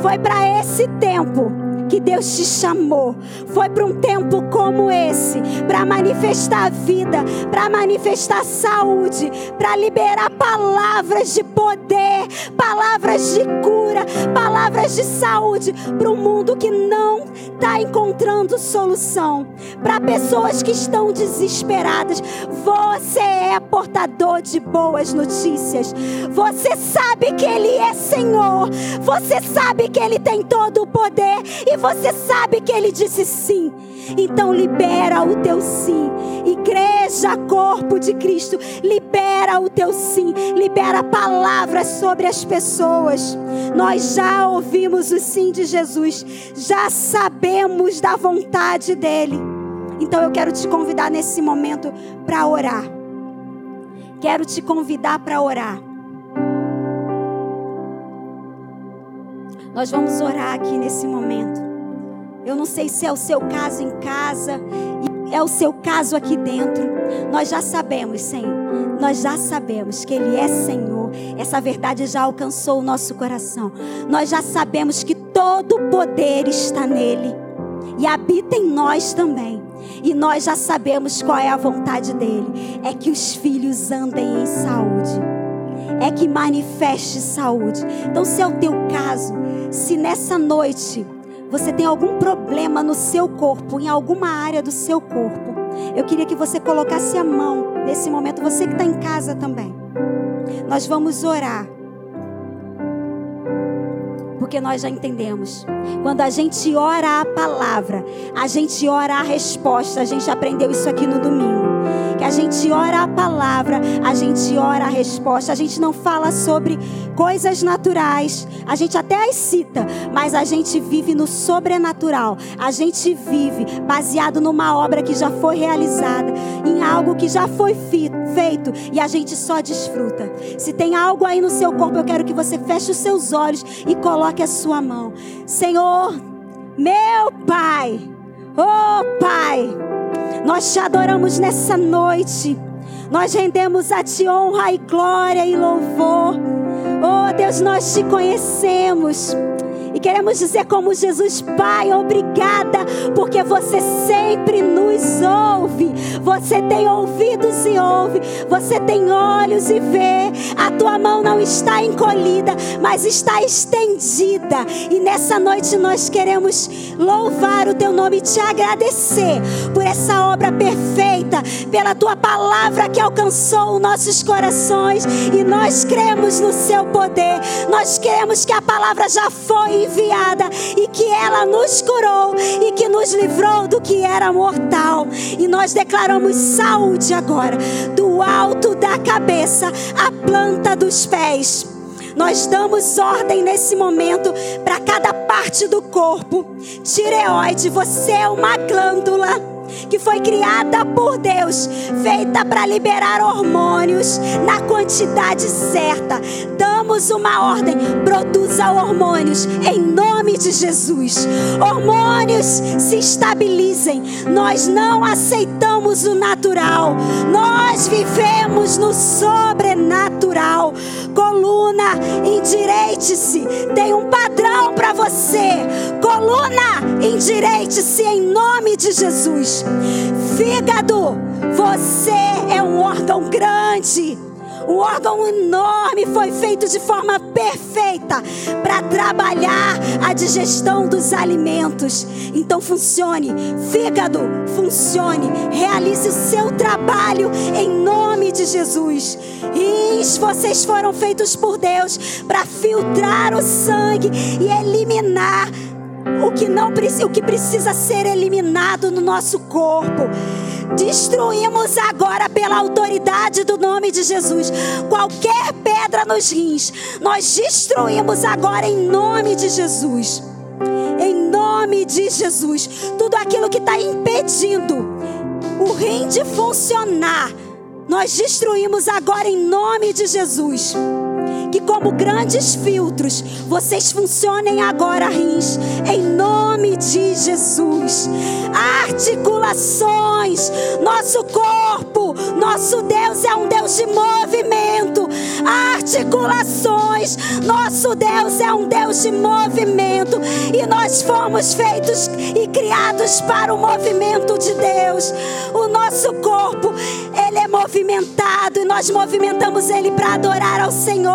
Foi para esse tempo que Deus te chamou. Foi para um tempo como esse, para manifestar vida, para manifestar saúde, para liberar palavras de poder, palavras de cura, palavras de saúde para um mundo que não está encontrando solução, para pessoas que estão desesperadas. Você é portador de boas notícias. Você sabe que Ele é Senhor. Você sabe que Ele tem todo o poder e você sabe que ele disse sim. Então libera o teu sim. Igreja, corpo de Cristo, libera o teu sim. Libera palavras sobre as pessoas. Nós já ouvimos o sim de Jesus, já sabemos da vontade dele. Então eu quero te convidar nesse momento para orar. Quero te convidar para orar. Nós vamos orar aqui nesse momento. Eu não sei se é o seu caso em casa, é o seu caso aqui dentro. Nós já sabemos, Senhor. Nós já sabemos que Ele é Senhor. Essa verdade já alcançou o nosso coração. Nós já sabemos que todo o poder está nele e habita em nós também. E nós já sabemos qual é a vontade dele: é que os filhos andem em saúde, é que manifeste saúde. Então, se é o teu caso, se nessa noite você tem algum problema no seu corpo, em alguma área do seu corpo, eu queria que você colocasse a mão nesse momento, você que está em casa também. Nós vamos orar. Porque nós já entendemos. Quando a gente ora a palavra, a gente ora a resposta. A gente aprendeu isso aqui no domingo que a gente ora a palavra, a gente ora a resposta, a gente não fala sobre coisas naturais, a gente até as cita, mas a gente vive no sobrenatural, a gente vive baseado numa obra que já foi realizada, em algo que já foi feito e a gente só desfruta. Se tem algo aí no seu corpo, eu quero que você feche os seus olhos e coloque a sua mão. Senhor, meu Pai, oh Pai, nós te adoramos nessa noite. Nós rendemos a Ti honra e glória e louvor. Oh Deus, nós te conhecemos. E queremos dizer como Jesus, Pai, obrigada, porque você sempre nos ouve. Você tem ouvidos e ouve. Você tem olhos e vê. A tua mão não está encolhida, mas está estendida. E nessa noite nós queremos louvar o teu nome e te agradecer por essa obra perfeita, pela tua palavra que alcançou nossos corações. E nós cremos no seu poder. Nós cremos que a palavra já foi enviada e que ela nos curou e que nos livrou do que era mortal. E nós declaramos saúde agora, do alto da cabeça à planta dos pés. Nós damos ordem nesse momento para cada parte do corpo. Tireoide, você é uma glândula que foi criada por Deus, feita para liberar hormônios na quantidade certa. Damos uma ordem: produza hormônios em nome de Jesus. Hormônios se estabilizem. Nós não aceitamos o natural, nós vivemos no sobrenatural. Coluna, endireite-se. Tem um padrão para você. Coluna, endireite-se em nome de Jesus. Fígado, você é um órgão grande. Um órgão enorme foi feito de forma perfeita para trabalhar a digestão dos alimentos. Então funcione, fígado, funcione, realize o seu trabalho em nome de Jesus. Rins, vocês foram feitos por Deus para filtrar o sangue e eliminar o que não o que precisa ser eliminado no nosso corpo. Destruímos agora pela autoridade do nome de Jesus qualquer pedra nos rins. Nós destruímos agora em nome de Jesus. Em nome de Jesus, tudo aquilo que está impedindo o rim de funcionar, nós destruímos agora em nome de Jesus que, como grandes filtros, vocês funcionem agora, rins, em nome de Jesus. Articulações, nosso corpo, nosso Deus é um Deus de movimento. Articulações, nosso Deus é um Deus de movimento. E nós fomos feitos e criados para o movimento de Deus. O nosso corpo, ele é movimentado e nós movimentamos ele para adorar ao Senhor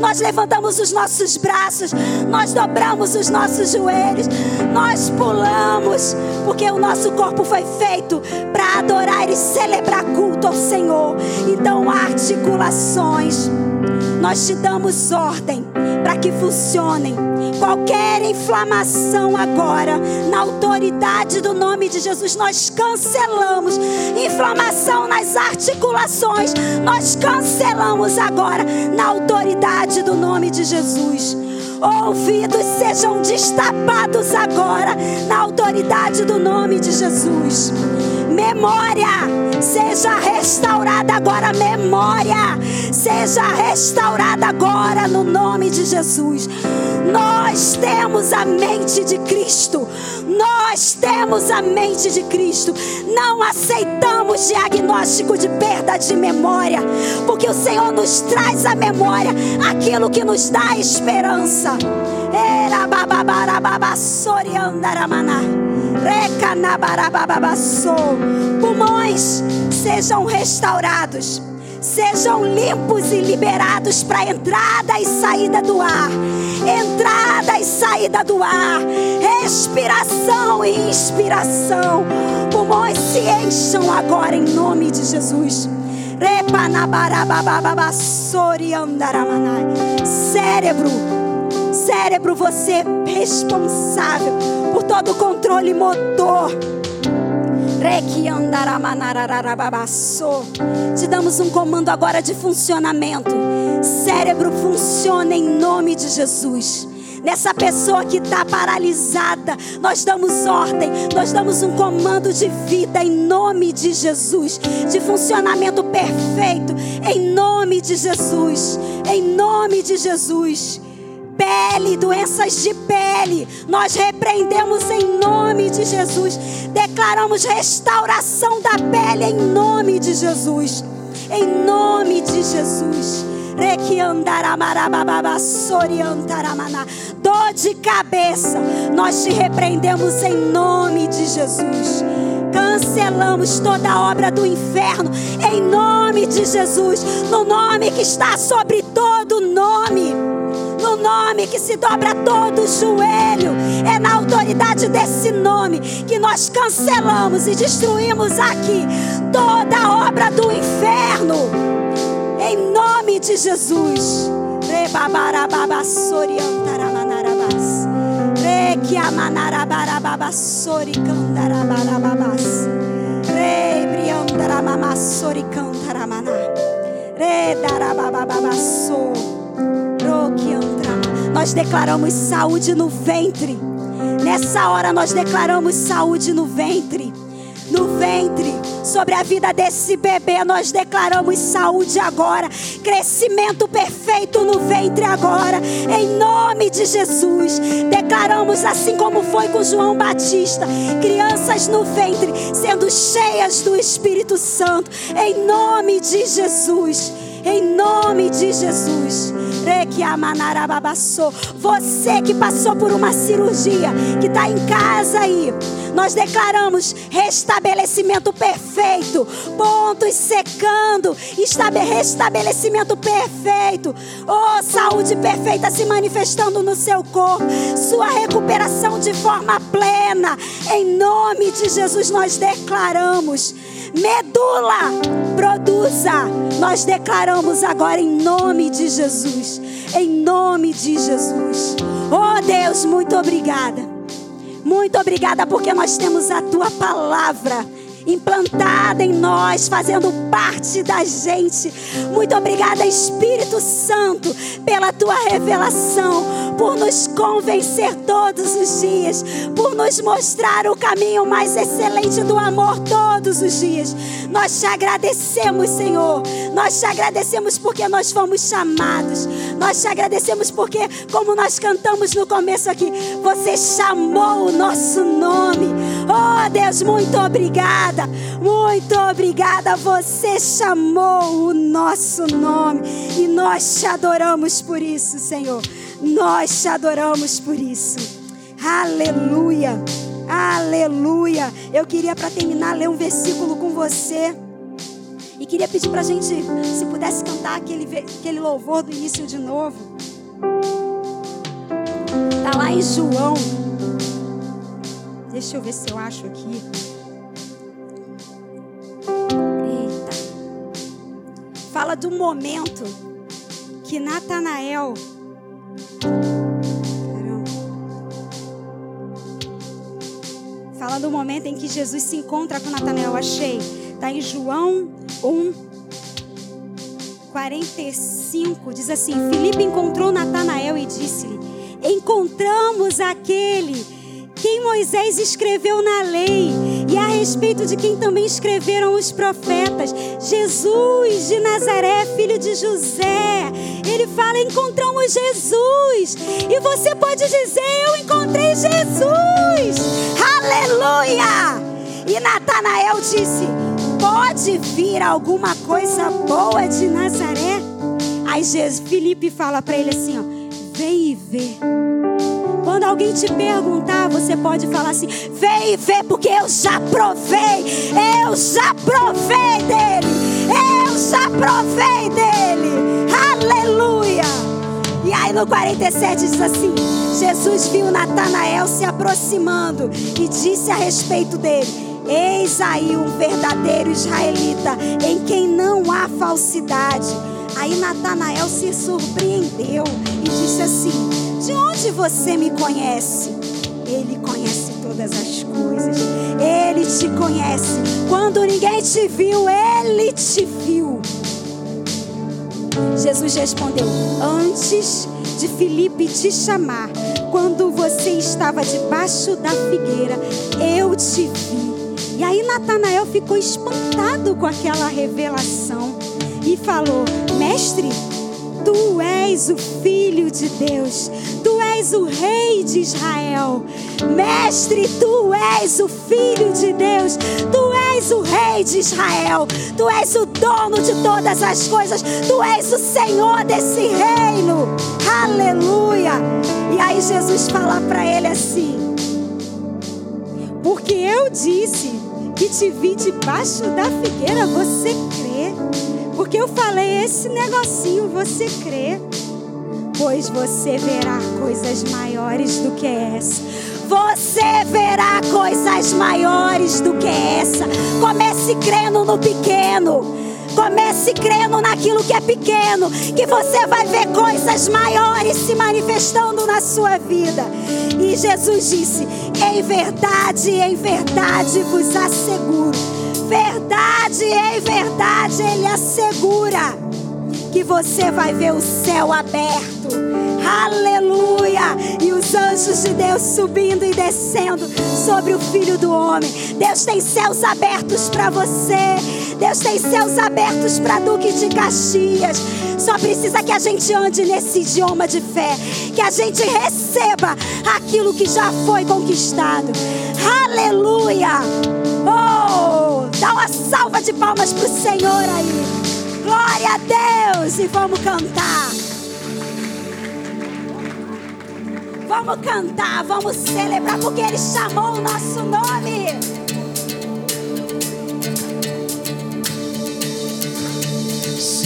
nós levantamos os nossos braços, nós dobramos os nossos joelhos, nós pulamos, porque o nosso corpo foi feito para adorar e celebrar culto ao Senhor. Então, articulações, nós te damos ordem para que funcionem. Qualquer inflamação agora, na autoridade do nome de Jesus, nós cancelamos. Inflamação nas articulações, nós cancelamos agora, na autoridade do nome de Jesus. Ouvidos sejam destapados agora, na autoridade do nome de Jesus. Memória, seja restaurada agora. Memória, seja restaurada agora no nome de Jesus. Nós temos a mente de Cristo. Nós temos a mente de Cristo. Não aceitamos diagnóstico de perda de memória, porque o Senhor nos traz à memória aquilo que nos dá esperança. Era Pulmões sejam restaurados sejam limpos e liberados para entrada e saída do ar. Entrada e saída do ar. Respiração e inspiração. Pulmões se encham agora em nome de Jesus. Cérebro cérebro, você é responsável por todo o controle motor. Te damos um comando agora de funcionamento. Cérebro funciona em nome de Jesus nessa pessoa que está paralisada. Nós damos ordem, nós damos um comando de vida em nome de Jesus, de funcionamento perfeito, em nome de Jesus, em nome de Jesus. Pele, doenças de pele, nós repreendemos em nome de Jesus, declaramos restauração da pele em nome de Jesus, em nome de Jesus. Dor de cabeça, nós te repreendemos em nome de Jesus. Cancelamos toda obra do inferno em nome de Jesus, no nome que está sobre todo nome no nome que se dobra todo o joelho. É na autoridade desse nome que nós cancelamos e destruímos aqui toda obra do inferno. Em nome de Jesus. Nós declaramos saúde no ventre. Nessa hora nós declaramos saúde no ventre. No ventre sobre a vida desse bebê. Nós declaramos saúde agora, crescimento perfeito no ventre agora, em nome de Jesus. Declaramos assim como foi com João Batista, crianças no ventre sendo cheias do Espírito Santo, em nome de Jesus. Em nome de Jesus. Você que passou por uma cirurgia, que está em casa aí, nós declaramos restabelecimento perfeito, pontos secando, restabelecimento perfeito, oh, saúde perfeita se manifestando no seu corpo, sua recuperação de forma plena, em nome de Jesus nós declaramos medula, Nós declaramos agora em nome de Jesus. Em nome de Jesus. Oh Deus, muito obrigada. Muito obrigada porque nós temos a tua palavra implantada em nós, fazendo parte da gente. Muito obrigada, Espírito Santo, pela tua revelação, por nos convencer todos os dias, por nos mostrar o caminho mais excelente do amor todos os dias. Nós te agradecemos, Senhor. Nós te agradecemos porque nós fomos chamados. Nós te agradecemos porque, como nós cantamos no começo aqui, você chamou o nosso nome. Oh, Deus, muito obrigada. Muito obrigada. Você chamou o nosso nome e nós te adoramos por isso, Senhor. Nós te adoramos por isso. Aleluia. Aleluia. Eu queria, para terminar, ler um versículo com você. E queria pedir para a gente, se pudesse cantar aquele, aquele louvor do início de novo. Está lá em João. Deixa eu ver se eu acho aqui. Eita. Fala do momento que Natanael Fala do momento em que Jesus se encontra com Natanael. Achei. Está em João 1, 45. Diz assim: Filipe encontrou Natanael e disse-lhe: Encontramos aquele quem Moisés escreveu na lei e a respeito de quem também escreveram os profetas, Jesus de Nazaré, filho de José. Ele fala: encontramos Jesus. E você pode dizer: Eu encontrei Jesus. Aleluia! E Natanael disse: Pode vir alguma coisa boa de Nazaré? Aí Jesus, Felipe fala para ele assim: ó, Vem e vê. Quando alguém te perguntar, você pode falar assim: Vem e vê, porque eu já provei. Eu já provei dele. Eu já provei dele. Aleluia. E aí no 47 diz assim: Jesus viu Natanael se aproximando e disse a respeito dele: Eis aí um verdadeiro israelita em quem não há falsidade. Aí Natanael se surpreendeu e disse assim: De onde você me conhece. Ele conhece todas as coisas. Ele te conhece. Quando ninguém te viu, ele te viu. Jesus respondeu: Antes de Filipe te chamar, quando você estava debaixo da figueira, eu te vi. E aí Natanael ficou espantado com aquela revelação e falou: Mestre, tu és o filho de Deus, tu és o rei de Israel. Mestre, tu és o filho de Deus, tu és o rei de Israel, tu és o dono de todas as coisas, tu és o Senhor desse reino. Aleluia! E aí Jesus fala para ele assim: Porque eu disse que te vi debaixo da figueira, você crê? Porque eu falei esse negocinho, você crê? Pois você verá coisas maiores do que essa. Você verá coisas maiores do que essa. Comece crendo no pequeno. Comece crendo naquilo que é pequeno, que você vai ver coisas maiores se manifestando na sua vida. E Jesus disse: Em verdade, em verdade vos asseguro. Verdade, em verdade, Ele assegura que você vai ver o céu aberto. Aleluia! E os anjos de Deus subindo e descendo sobre o Filho do Homem. Deus tem céus abertos para você. Deus tem céus abertos para Duque de Caxias. Só precisa que a gente ande nesse idioma de fé, que a gente receba aquilo que já foi conquistado. Aleluia! Oh, dá uma salva de palmas para o Senhor aí. Glória a Deus e vamos cantar. Vamos cantar, vamos celebrar porque Ele chamou o nosso nome.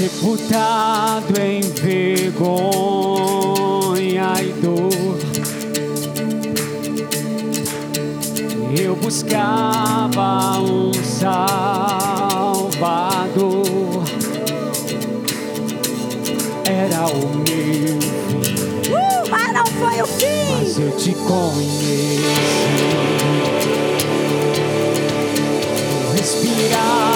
sepultado em vergonha e buscava um Salvador, era o meu. Uh, mas não foi o fim. Mas eu te conheci. Eu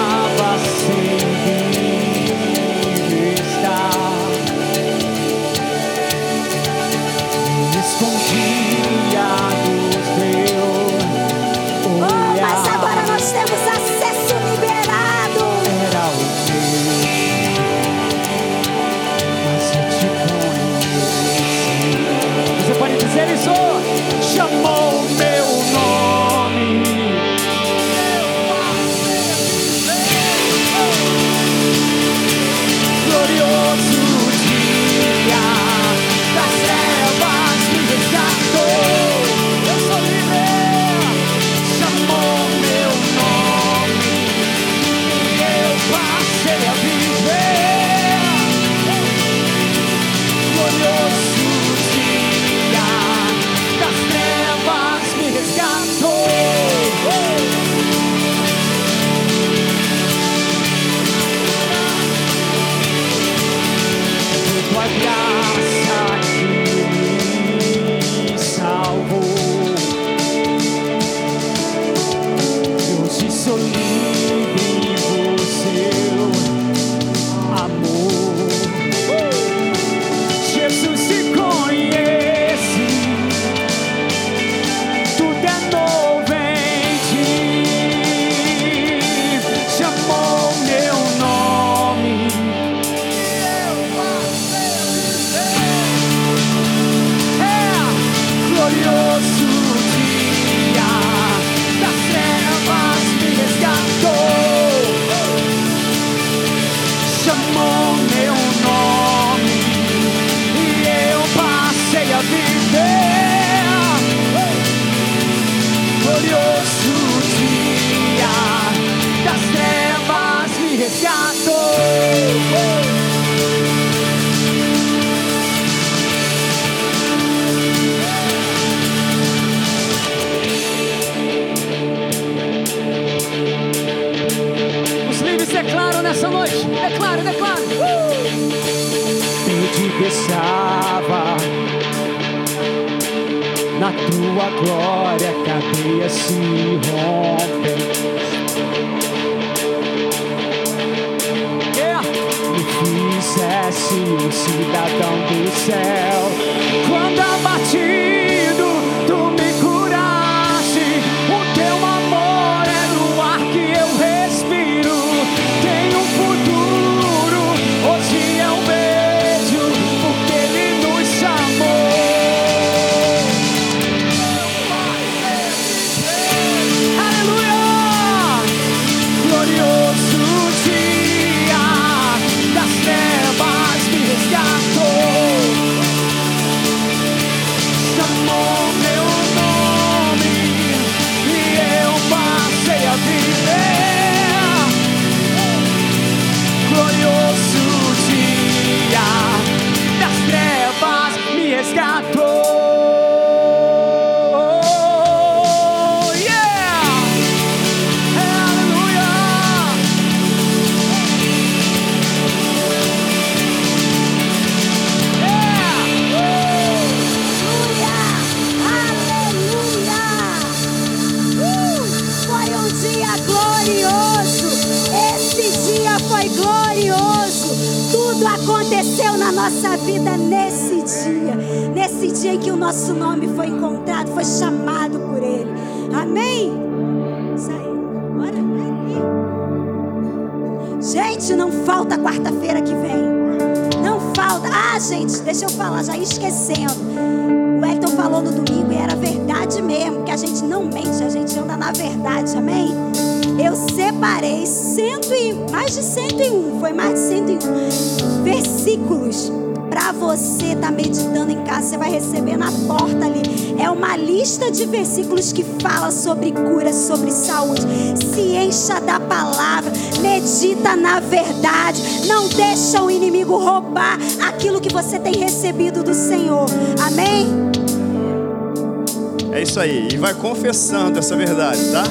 confessando essa verdade, tá?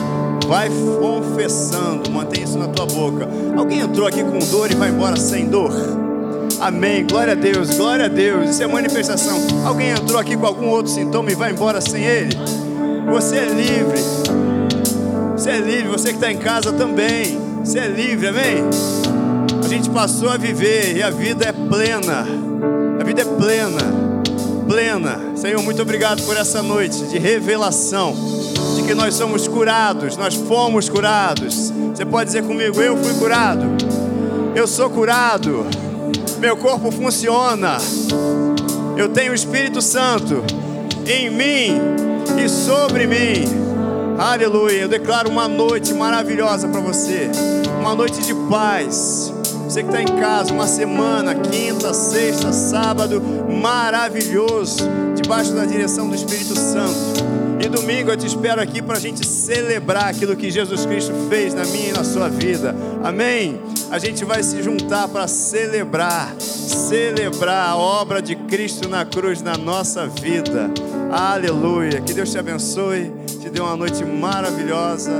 Vai confessando. Mantém isso na tua boca. Alguém entrou aqui com dor e vai embora sem dor? Amém. Glória a Deus. Glória a Deus. Isso é manifestação. Alguém entrou aqui com algum outro sintoma e vai embora sem ele? Você é livre. Você é livre. Você que está em casa também. Você é livre. Amém? A gente passou a viver e a vida é plena. A vida é plena plena. Senhor, muito obrigado por essa noite de revelação, que nós somos curados, nós fomos curados. Você pode dizer comigo: Eu fui curado, eu sou curado, meu corpo funciona, eu tenho o Espírito Santo em mim e sobre mim. Aleluia. Eu declaro uma noite maravilhosa para você, uma noite de paz. Você que está em casa, uma semana, quinta, sexta, sábado, maravilhoso, debaixo da direção do Espírito Santo. E domingo eu te espero aqui para a gente celebrar aquilo que Jesus Cristo fez na minha e na sua vida. Amém? A gente vai se juntar para celebrar, celebrar a obra de Cristo na cruz na nossa vida. Aleluia. Que Deus te abençoe, te dê uma noite maravilhosa.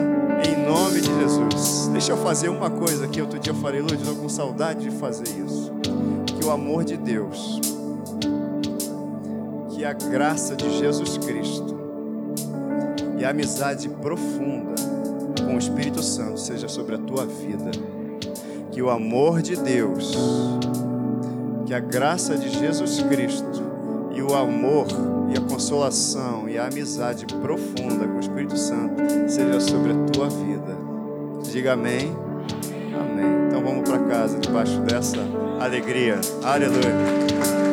Em nome de Jesus. Deixa eu fazer uma coisa que outro dia eu falei, Lúcio, estou com saudade de fazer isso. Que o amor de Deus, que a graça de Jesus Cristo e a amizade profunda com o Espírito Santo seja sobre a tua vida. Que o amor de Deus, que a graça de Jesus Cristo e o amor e a consolação e a amizade profunda com o Espírito Santo seja sobre a tua vida. Diga amém. Amém. Então vamos para casa debaixo dessa alegria. Aleluia.